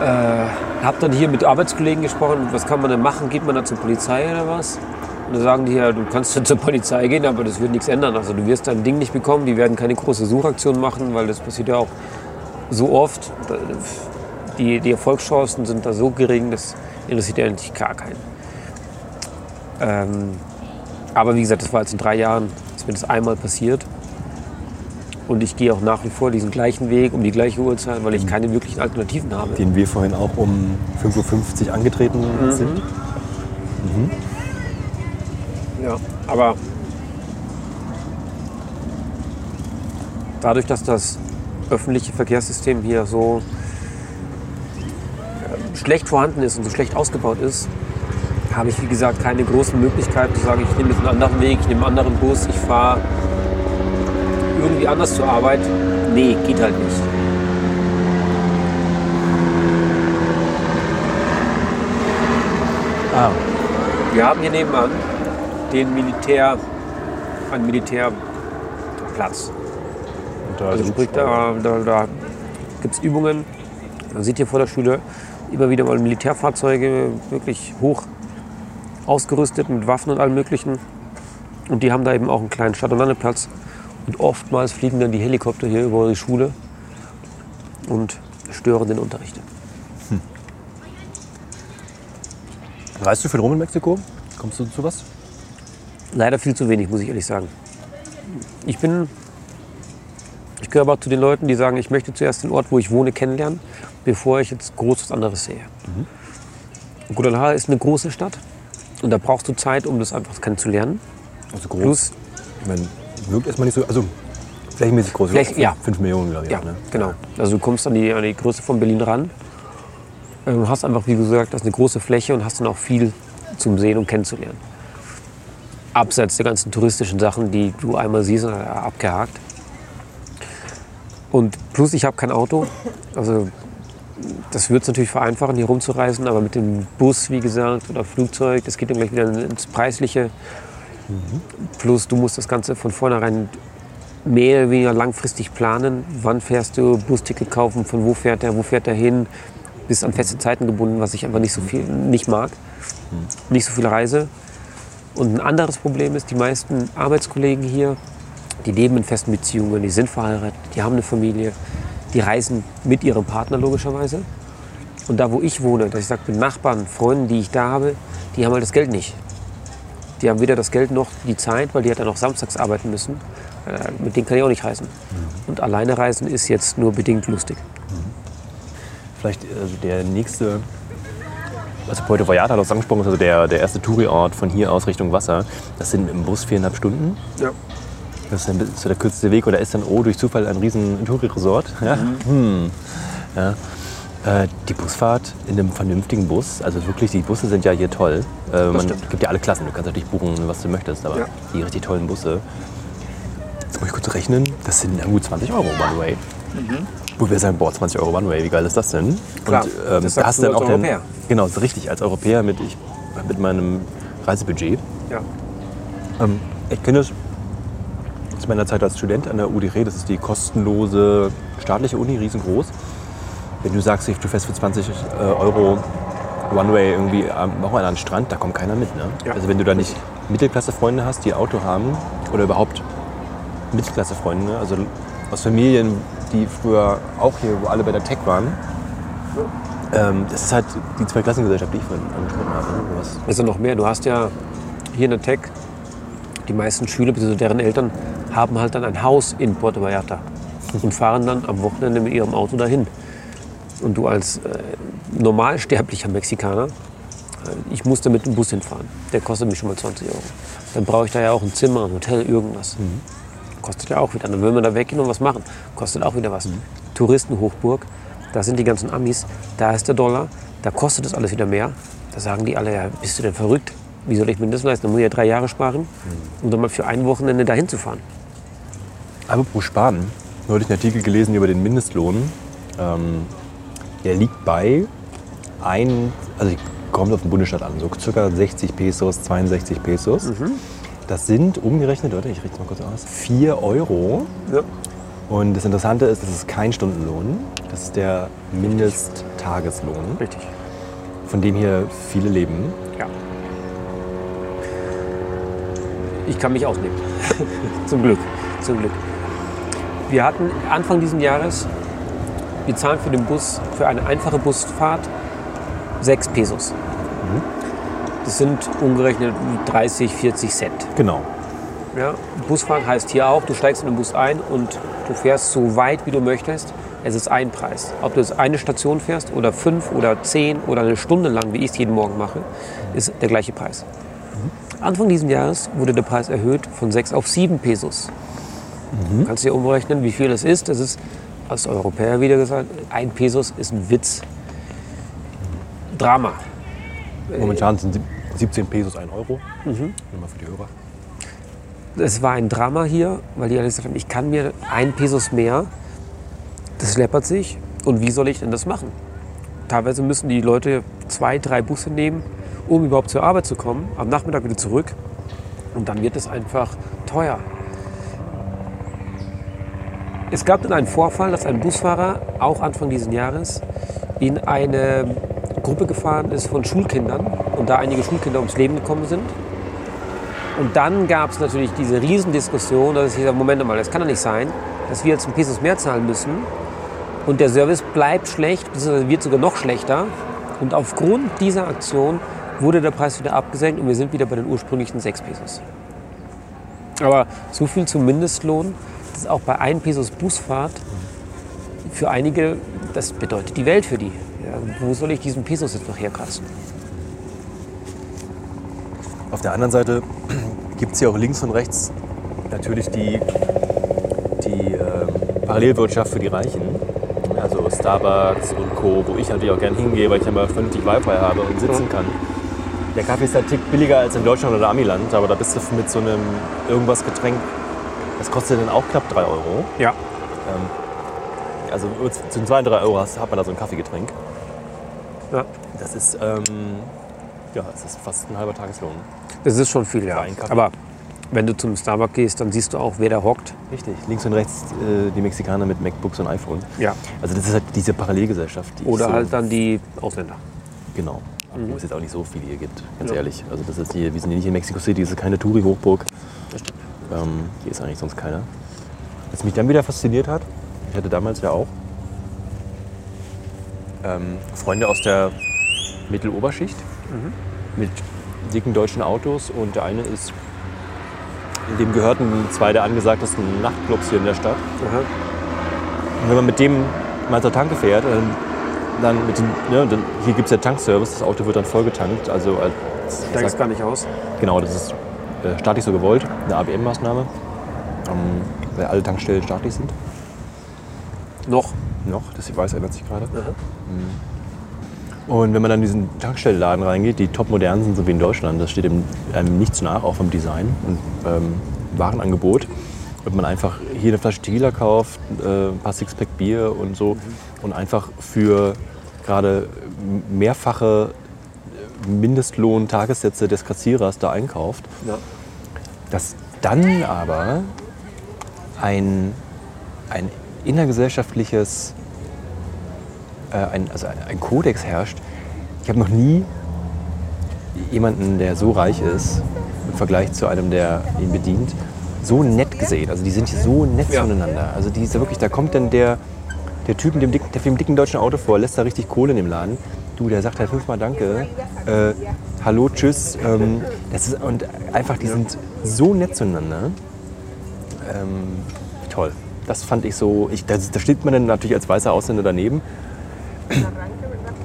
Äh, hab dann hier mit Arbeitskollegen gesprochen, was kann man denn machen? Geht man da zur Polizei oder was? Und da sagen die ja, du kannst zur Polizei gehen, aber das wird nichts ändern. Also du wirst dein Ding nicht bekommen, die werden keine große Suchaktion machen, weil das passiert ja auch so oft. Die, die Erfolgschancen sind da so gering, das interessiert ja eigentlich gar keinen. Ähm, aber wie gesagt, das war jetzt in drei Jahren, ist mir das einmal passiert. Und ich gehe auch nach wie vor diesen gleichen Weg um die gleiche Uhrzeit, weil ich keine wirklichen Alternativen habe. Den wir vorhin auch um 5.50 Uhr angetreten sind. Ja, aber dadurch, dass das öffentliche Verkehrssystem hier so äh, schlecht vorhanden ist und so schlecht ausgebaut ist, habe ich, wie gesagt, keine großen Möglichkeiten zu sagen, ich nehme jetzt einen anderen Weg, ich nehme einen anderen Bus, ich fahre irgendwie anders zur Arbeit. Nee, geht halt nicht. Ah, Wir haben hier nebenan den Militär, einen Militärplatz. und da Also sprich, da, da, da gibt es Übungen. Man sieht hier vor der Schule immer wieder mal Militärfahrzeuge, wirklich hoch ausgerüstet mit Waffen und allem Möglichen. Und die haben da eben auch einen kleinen Start- und Landeplatz. Und oftmals fliegen dann die Helikopter hier über die Schule und stören den Unterricht. Reist du viel rum in Mexiko? Kommst du zu was? Leider viel zu wenig, muss ich ehrlich sagen. Ich bin, ich gehöre aber zu den Leuten, die sagen, ich möchte zuerst den Ort, wo ich wohne, kennenlernen, bevor ich jetzt groß was anderes sehe. Guadalajara ist eine große Stadt und da brauchst du Zeit, um das einfach kennenzulernen. Also groß. Plus, Ich meine, wirkt erstmal nicht so. Also flächenmäßig groß. Fläch- ja. 5 Millionen, glaube ich. ja, ne? genau. Also du kommst an die, an die Größe von Berlin ran. Ähm, hast einfach, wie gesagt, das ist eine große Fläche und hast dann auch viel zum Sehen und kennenzulernen. Abseits der ganzen touristischen Sachen, die du einmal siehst, äh, abgehakt. Und plus, ich habe kein Auto. Also das wird es natürlich vereinfachen, hier rumzureisen, aber mit dem Bus, wie gesagt, oder Flugzeug, das geht dann gleich wieder ins Preisliche. Plus, du musst das Ganze von vornherein mehr oder weniger langfristig planen. Wann fährst du, Busticket kaufen, von wo fährt er, wo fährt er hin. Bist an feste Zeiten gebunden, was ich einfach nicht so viel nicht mag. Nicht so viel Reise. Und ein anderes Problem ist, die meisten Arbeitskollegen hier, die leben in festen Beziehungen, die sind verheiratet, die haben eine Familie, die reisen mit ihrem Partner logischerweise. Und da, wo ich wohne, dass ich sage, mit Nachbarn, Freunden, die ich da habe, die haben halt das Geld nicht. Die haben weder das Geld noch die Zeit, weil die halt dann auch samstags arbeiten müssen. Äh, Mit denen kann ich auch nicht reisen. Und alleine reisen ist jetzt nur bedingt lustig. Vielleicht also der nächste, also Puerto Vallarta hat das angesprochen, ist also der, der erste Touri-Ort von hier aus Richtung Wasser. Das sind im Bus viereinhalb Stunden. Ja. Das ist dann so der kürzeste Weg oder ist dann, oh, durch Zufall ein riesen Touri-Resort. Ja? Hm. Ja. Äh, die Busfahrt in einem vernünftigen Bus, also wirklich, die Busse sind ja hier toll. Äh, man stimmt. gibt ja alle Klassen, du kannst natürlich buchen, was du möchtest, aber Ja. die richtig tollen Busse. Jetzt muss ich kurz rechnen, das sind ja gut 20 Euro One-Way. Wo wir sagen, boah, 20 Euro One-Way, wie geil ist das denn? Klar, Und ähm, das da hast du dann auch den, Europäer. Genau, so richtig, als Europäer mit, ich, mit meinem Reisebudget. Ja. Ähm, ich kenne das aus meiner Zeit als Student an der UDR. Das ist die kostenlose staatliche Uni, riesengroß. Wenn du sagst, du fährst für 20 äh, Euro One-Way irgendwie am Wochenende an den Strand, da kommt keiner mit. Ne? Ja. Also wenn du da nicht Mittelklasse-Freunde hast, die Auto haben oder überhaupt Mittelklasse-Freunde, also aus Familien, die früher auch hier, wo alle bei der Tech waren, ähm, das ist halt die Zweiklassengesellschaft, die ich vorhin angesprochen habe. Ne? Was, ist ja noch mehr. Du hast ja hier in der Tech, die meisten Schüler bzw. deren Eltern haben halt dann ein Haus in Puerto Vallarta und fahren dann am Wochenende mit ihrem Auto dahin. Und du als äh, normalsterblicher Mexikaner, äh, ich musste mit dem Bus hinfahren. Der kostet mich schon mal 20 Euro. Dann brauche ich da ja auch ein Zimmer, ein Hotel, irgendwas. Kostet ja auch wieder. Dann will man da weggehen und was machen. Kostet auch wieder was. Touristenhochburg, da sind die ganzen Amis, da ist der Dollar, da kostet das alles wieder mehr. Da sagen die alle, ja, bist du denn verrückt? Wie soll ich mir das leisten? Dann muss ich ja drei Jahre sparen, um dann mal für ein Wochenende dahin zu fahren. Apropos Sparen, neulich einen Artikel gelesen über den Mindestlohn. Ähm, der liegt bei ein, also kommt auf den Bundesstaat an, so circa 60 Pesos, 62 Pesos. Das sind umgerechnet, warte, ich richte mal kurz aus, 4 Euro. Ja. Und das Interessante ist, das ist kein Stundenlohn, das ist der Mindesttageslohn, Richtig. von dem hier viele leben. Ja. Ich kann mich ausnehmen. zum Glück. Zum Glück. Wir hatten Anfang dieses Jahres, wir zahlen für den Bus, für eine einfache Busfahrt 6 Pesos. Das sind umgerechnet 30, 40 Cent. Genau. Ja, Busfahren heißt hier auch, du steigst in den Bus ein und du fährst so weit, wie du möchtest. Es ist ein Preis. Ob du jetzt eine Station fährst oder fünf oder zehn oder eine Stunde lang, wie ich es jeden Morgen mache, ist der gleiche Preis. Anfang dieses Jahres wurde der Preis erhöht von 6 auf 7 Pesos. Du kannst dir umrechnen, wie viel es ist. Das ist, als Europäer wieder gesagt, ein Pesos ist ein Witz. Drama. Momentan sind sieb- 17 Pesos 1 Euro. Nur mal für die Hörer. es war ein Drama hier, weil die alle gesagt haben, ich kann mir ein Pesos mehr, das läppert sich und wie soll ich denn das machen? Teilweise müssen die Leute zwei, drei Busse nehmen, um überhaupt zur Arbeit zu kommen, am Nachmittag wieder zurück und dann wird es einfach teuer. Es gab dann einen Vorfall, dass ein Busfahrer auch Anfang dieses Jahres in eine Gruppe gefahren ist von Schulkindern und da einige Schulkinder ums Leben gekommen sind. Und dann gab es natürlich diese Riesendiskussion, dass ich sage, Moment mal, das kann doch nicht sein, dass wir jetzt einen Pesos mehr zahlen müssen und der Service bleibt schlecht, beziehungsweise wird sogar noch schlechter. Und aufgrund dieser Aktion wurde der Preis wieder abgesenkt und wir sind wieder bei den ursprünglichen 6 Pesos. Aber so viel zum Mindestlohn, das ist auch bei 1 Pesos Busfahrt für einige, das bedeutet die Welt für die. Ja, wo soll ich diesen Pesos jetzt noch herkratzen? Auf der anderen Seite gibt es hier auch links und rechts natürlich die, die ähm, Parallelwirtschaft für die Reichen. Also Starbucks und Co., wo ich natürlich auch gerne hingehe, weil ich dann mal vernünftig Wi-Fi habe und sitzen kann. Der Kaffee ist ein Tick billiger als in Deutschland oder Amiland, aber da bist du mit so einem irgendwas Getränk, das kostet dann auch knapp 3 Euro. Ja. Also zu 2, 3 Euro hast- hat man da so ein Kaffeegetränk. ja. Das ist, ähm, ja, das ist fast ein halber Tageslohn. Das ist schon viel, ja. Aber wenn du zum Starbucks gehst, dann siehst du auch, wer da hockt. Richtig. Links und rechts äh, die Mexikaner mit MacBooks und iPhones. Ja. Also das ist halt diese Parallelgesellschaft. Die Oder so, halt dann die Ausländer. Genau. Wo es jetzt auch nicht so viele hier gibt, ganz ehrlich. Also das ist hier, wir sind hier nicht in Mexico City, das ist keine Touri-Hochburg. Ähm, hier ist eigentlich sonst keiner. Was mich dann wieder fasziniert hat, ich hatte damals ja auch ähm, Freunde aus der Mitteloberschicht mit dicken deutschen Autos und der eine ist, dem gehörten zwei der angesagtesten Nachtclubs hier in der Stadt. Und wenn man mit dem mal zur Tanke fährt, dann, dann mit den, ne, dann, hier gibt es ja Tankservice, das Auto wird dann vollgetankt. Also als, Steigst gar nicht aus. Genau, das ist äh, staatlich so gewollt, eine ABM-Maßnahme, ähm, weil alle Tankstellen staatlich sind. Noch. Noch, das ich weiß, ändert sich gerade. Mhm. Und wenn man dann in diesen Tankstellenladen reingeht, die top modern sind, so wie in Deutschland, das steht einem, nichts nach, auch vom Design und ähm, Warenangebot. Und man einfach hier eine Flasche Tequila kauft, äh, ein paar Sixpack Bier und so und einfach für gerade mehrfache Mindestlohn-Tagessätze des Kassierers da einkauft. Ja. Dass dann aber ein, ein innergesellschaftliches, äh, ein, also ein- ein Kodex herrscht. Ich habe noch nie jemanden, der so reich ist, im Vergleich zu einem, der ihn bedient, so nett gesehen. Also die sind hier so nett Ja. zueinander. Also die ist ja wirklich, da kommt dann der, der Typ mit dem dicken, der mit dem dicken deutschen Auto vor, lässt da richtig Kohle in dem Laden. Du, der sagt halt fünfmal Danke, äh, hallo, tschüss. Ähm, das ist, und einfach, die sind so nett zueinander. Ähm, toll. Das fand ich so, ich, da, da steht man dann natürlich als weißer Ausländer daneben.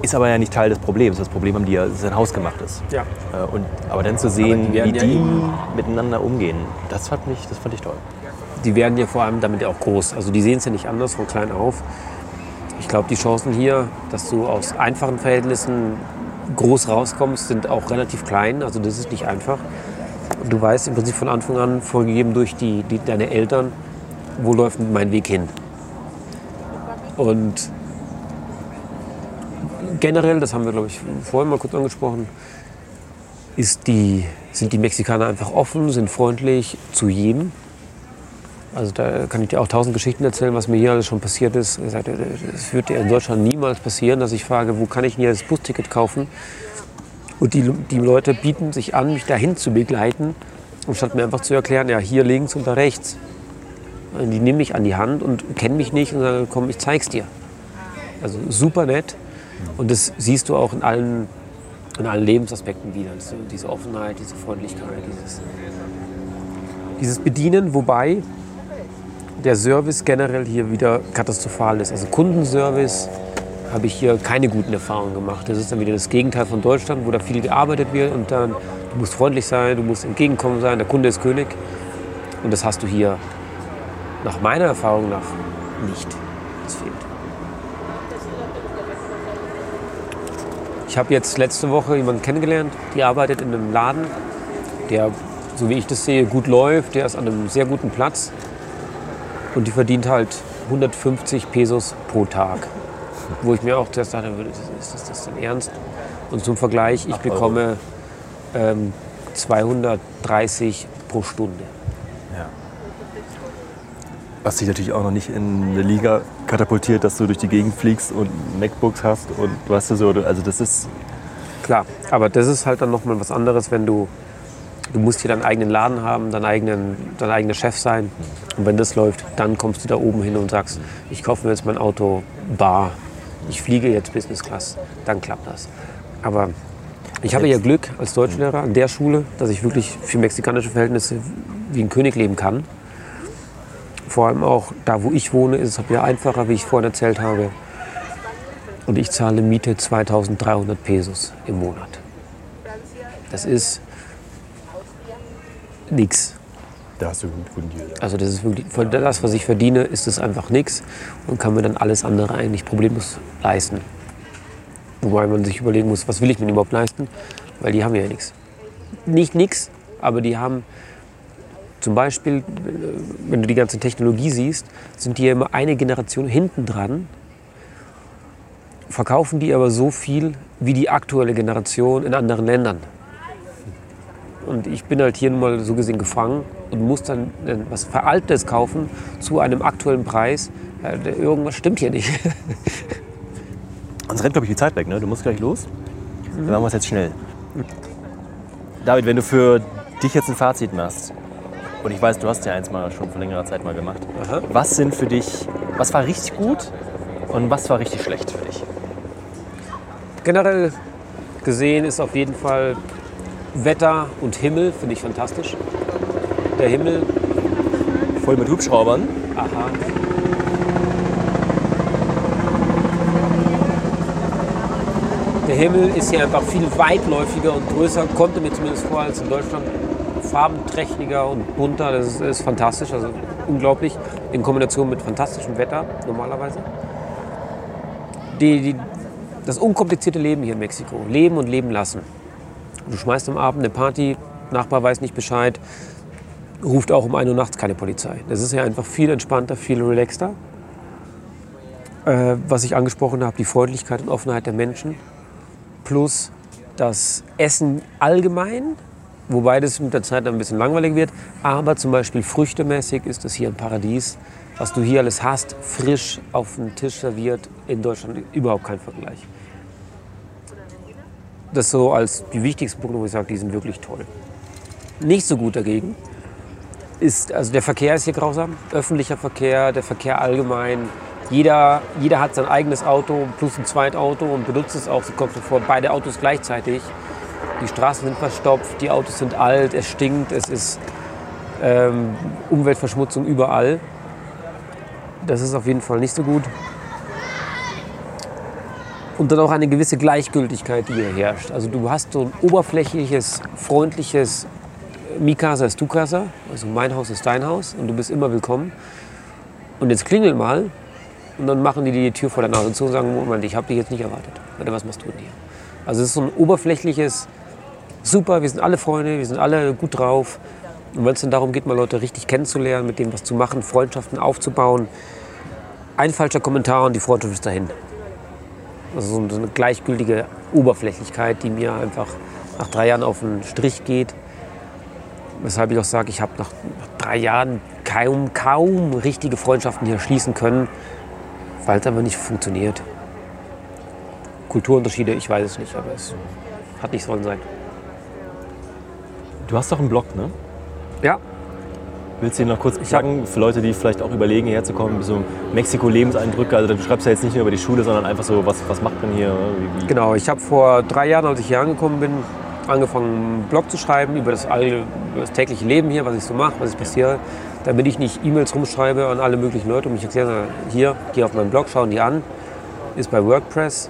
Ist aber ja nicht Teil des Problems. Das Problem haben die ja, das ist ein hausgemachtes. Ja. Äh, und, aber dann zu sehen, die wie ja die eben- miteinander umgehen, das fand, mich, das fand ich toll. Die werden ja vor allem damit ja auch groß. Also die sehen es ja nicht anders von klein auf. Ich glaube, die Chancen hier, dass du aus einfachen Verhältnissen groß rauskommst, sind auch relativ klein. Also das ist nicht einfach. Du weißt im Prinzip von Anfang an, vorgegeben durch die, die, deine Eltern, wo läuft mein Weg hin. Und generell, das haben wir, glaube ich, vorhin mal kurz angesprochen, die, sind die Mexikaner einfach offen, sind freundlich zu jedem. Also da kann ich dir auch tausend Geschichten erzählen, was mir hier alles schon passiert ist. Es wird in Deutschland niemals passieren, dass ich frage, wo kann ich denn hier das Busticket kaufen? Und die, die Leute bieten sich an, mich dahin zu begleiten, anstatt mir einfach zu erklären, ja, hier links und da rechts. Die nehmen mich an die Hand und kennen mich nicht und sagen, komm, ich zeig's dir. Also super nett. Und das siehst du auch in allen, in allen Lebensaspekten wieder. Diese Offenheit, diese Freundlichkeit, dieses, dieses Bedienen, wobei der Service generell hier wieder katastrophal ist. Also Kundenservice habe ich hier keine guten Erfahrungen gemacht. Das ist dann wieder das Gegenteil von Deutschland, wo da viel gearbeitet wird und dann du musst freundlich sein, du musst entgegenkommen sein, der Kunde ist König. Und das hast du hier nach meiner Erfahrung nach nicht. Das fehlt. Ich habe jetzt letzte Woche jemanden kennengelernt, die arbeitet in einem Laden, der, so wie ich das sehe, gut läuft. Der ist an einem sehr guten Platz und die verdient halt 150 Pesos pro Tag. Wo ich mir auch zuerst dachte, ist das, das denn ernst? Und zum Vergleich, ich bekomme ähm, 230 pro Stunde. Ja. Was dich natürlich auch noch nicht in eine Liga katapultiert, dass du durch die Gegend fliegst und MacBooks hast und du hast so, also das ist... Klar, aber das ist halt dann nochmal was anderes, wenn du Du musst hier deinen eigenen Laden haben, deinen eigenen, dein eigener Chef sein. Und wenn das läuft, dann kommst du da oben hin und sagst, ich kaufe mir jetzt mein Auto bar, ich fliege jetzt Business Class. Dann klappt das. Aber ich habe ja Glück als Deutschlehrer an der Schule, dass ich wirklich für mexikanische Verhältnisse wie ein König leben kann. Vor allem auch da, wo ich wohne, ist es ja einfacher, wie ich vorhin erzählt habe. Und ich zahle Miete 2300 Pesos im Monat. Das ist nichts. Da hast du einen guten Deal. Also das ist wirklich, für das, was ich verdiene, ist es einfach nichts und kann mir dann alles andere eigentlich problemlos leisten. Wobei man sich überlegen muss, was will ich mir überhaupt leisten, weil die haben ja nichts. Nicht nichts, aber die haben zum Beispiel, wenn du die ganze Technologie siehst, sind die ja immer eine Generation hinten dran, verkaufen die aber so viel wie die aktuelle Generation in anderen Ländern. Und ich bin halt hier nun mal so gesehen gefangen und muss dann was Veraltetes kaufen zu einem aktuellen Preis. irgendwas stimmt hier nicht. Uns rennt, glaube ich, die Zeit weg. Ne? Du musst gleich los. Dann machen wir es jetzt schnell. David, wenn du für dich jetzt ein Fazit machst, und ich weiß, du hast ja eins mal schon vor längerer Zeit mal gemacht, Aha. was sind für dich, was war richtig gut und was war richtig schlecht für dich? Generell gesehen ist auf jeden Fall Wetter und Himmel finde ich fantastisch. Der Himmel. Voll mit Hubschraubern. Aha. Der Himmel ist hier einfach viel weitläufiger und größer, kommt mir zumindest vor als in Deutschland. Farbenträchtiger und bunter, das ist, ist fantastisch, also unglaublich. In Kombination mit fantastischem Wetter normalerweise. Die, die, das unkomplizierte Leben hier in Mexiko. Leben und leben lassen. Du schmeißt am Abend eine Party, Nachbar weiß nicht Bescheid, ruft auch um 1 Uhr nachts keine Polizei. Das ist ja einfach viel entspannter, viel relaxter. Äh, was ich angesprochen habe, die Freundlichkeit und Offenheit der Menschen. Plus das Essen allgemein, wobei das mit der Zeit ein bisschen langweilig wird. Aber zum Beispiel früchtemäßig ist das hier ein Paradies. Was du hier alles hast, frisch auf dem Tisch serviert, in Deutschland überhaupt kein Vergleich das so als die wichtigsten Punkte, wo ich sage, die sind wirklich toll. Nicht so gut dagegen ist, also der Verkehr ist hier grausam, öffentlicher Verkehr, der Verkehr allgemein. Jeder, jeder hat sein eigenes Auto plus ein Zweitauto und benutzt es auch, so kommt vor, beide Autos gleichzeitig. Die Straßen sind verstopft, die Autos sind alt, es stinkt, es ist ähm, Umweltverschmutzung überall. Das ist auf jeden Fall nicht so gut und dann auch eine gewisse Gleichgültigkeit, die hier herrscht. Also du hast so ein oberflächliches, freundliches Mi casa ist tu casa, also mein Haus ist dein Haus und du bist immer willkommen. Und jetzt klingel mal und dann machen die die Tür vor der Nase zu und sagen, Moment, ich habe dich jetzt nicht erwartet. Oder was machst du denn hier? Also es ist so ein oberflächliches, super, wir sind alle Freunde, wir sind alle gut drauf. Und wenn es dann darum geht, mal Leute richtig kennenzulernen, mit denen was zu machen, Freundschaften aufzubauen, ein falscher Kommentar und die Freundschaft ist dahin. Also so eine gleichgültige Oberflächlichkeit, die mir einfach nach drei Jahren auf den Strich geht. Weshalb ich auch sage, ich habe nach, drei Jahren kaum, kaum richtige Freundschaften hier schließen können, weil es einfach nicht funktioniert. Kulturunterschiede, ich weiß es nicht, aber es hat nicht sollen sein. Du hast doch einen Blog, ne? Ja, Willst du ihn noch kurz sagen, für Leute, die vielleicht auch überlegen, hierher zu kommen, so Mexiko-Lebenseindrücke? Also du schreibst ja jetzt nicht nur über die Schule, sondern einfach so, was, was macht man hier? Wie, wie? Genau, ich habe vor drei Jahren, als ich hier angekommen bin, angefangen, einen Blog zu schreiben über das, über das tägliche Leben hier, was ich so mache, was ich passiere. Damit ich nicht E-Mails rumschreibe an alle möglichen Leute und mich erkläre, hier, geh auf meinen Blog, schauen die an. Ist bei WordPress.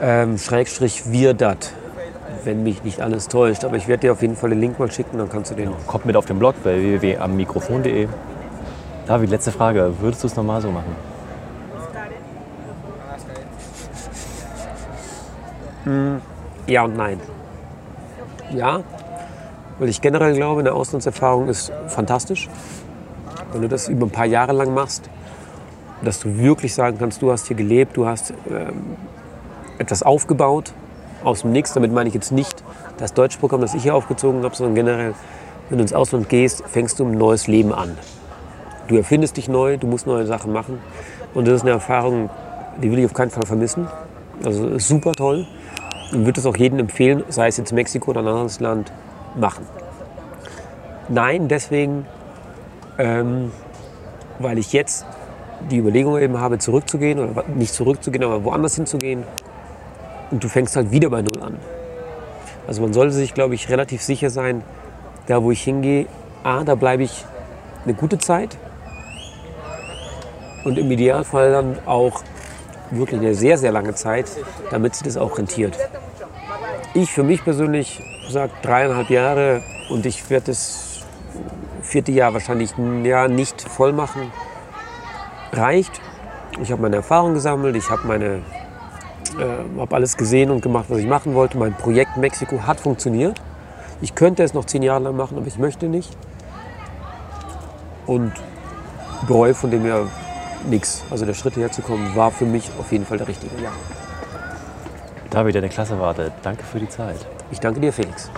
Ähm, Schrägstrich wir dat, wenn mich nicht alles täuscht. Aber ich werde dir auf jeden Fall den Link mal schicken, dann kannst du den. Kommt mit auf den Blog bei www.ammikrofon.de. David, letzte Frage. Würdest du es nochmal so machen? Ja und nein. Ja, weil ich generell glaube, eine Auslandserfahrung ist fantastisch. Wenn du das über ein paar Jahre lang machst, dass du wirklich sagen kannst, du hast hier gelebt, du hast ähm, etwas aufgebaut aus dem Nichts. Damit meine ich jetzt nicht das Deutschprogramm, das ich hier aufgezogen habe, sondern generell, wenn du ins Ausland gehst, fängst du ein neues Leben an. Du erfindest dich neu, du musst neue Sachen machen. Und das ist eine Erfahrung, die will ich auf keinen Fall vermissen. Also super toll. Und würde es auch jedem empfehlen, sei es jetzt Mexiko oder ein anderes Land, machen. Nein, deswegen, ähm, weil ich jetzt die Überlegung eben habe, zurückzugehen oder nicht zurückzugehen, aber woanders hinzugehen. Und du fängst halt wieder bei Null an. Also man sollte sich, glaube ich, relativ sicher sein, da wo ich hingehe, A, da bleibe ich eine gute Zeit und im Idealfall dann auch wirklich eine sehr, sehr lange Zeit, damit sich das auch rentiert. Ich für mich persönlich sage dreieinhalb Jahre und ich werde das vierte Jahr wahrscheinlich ein nicht voll machen. Reicht. Ich habe meine Erfahrung gesammelt, ich habe meine äh, habe alles gesehen und gemacht, was ich machen wollte. Mein Projekt Mexiko hat funktioniert. Ich könnte es noch zehn Jahre lang machen, aber ich möchte nicht. Und bereue von dem her nichts. Also der Schritt herzukommen war für mich auf jeden Fall der richtige. Ja. David, deine Klasse wartet. Danke für die Zeit. Ich danke dir, Felix.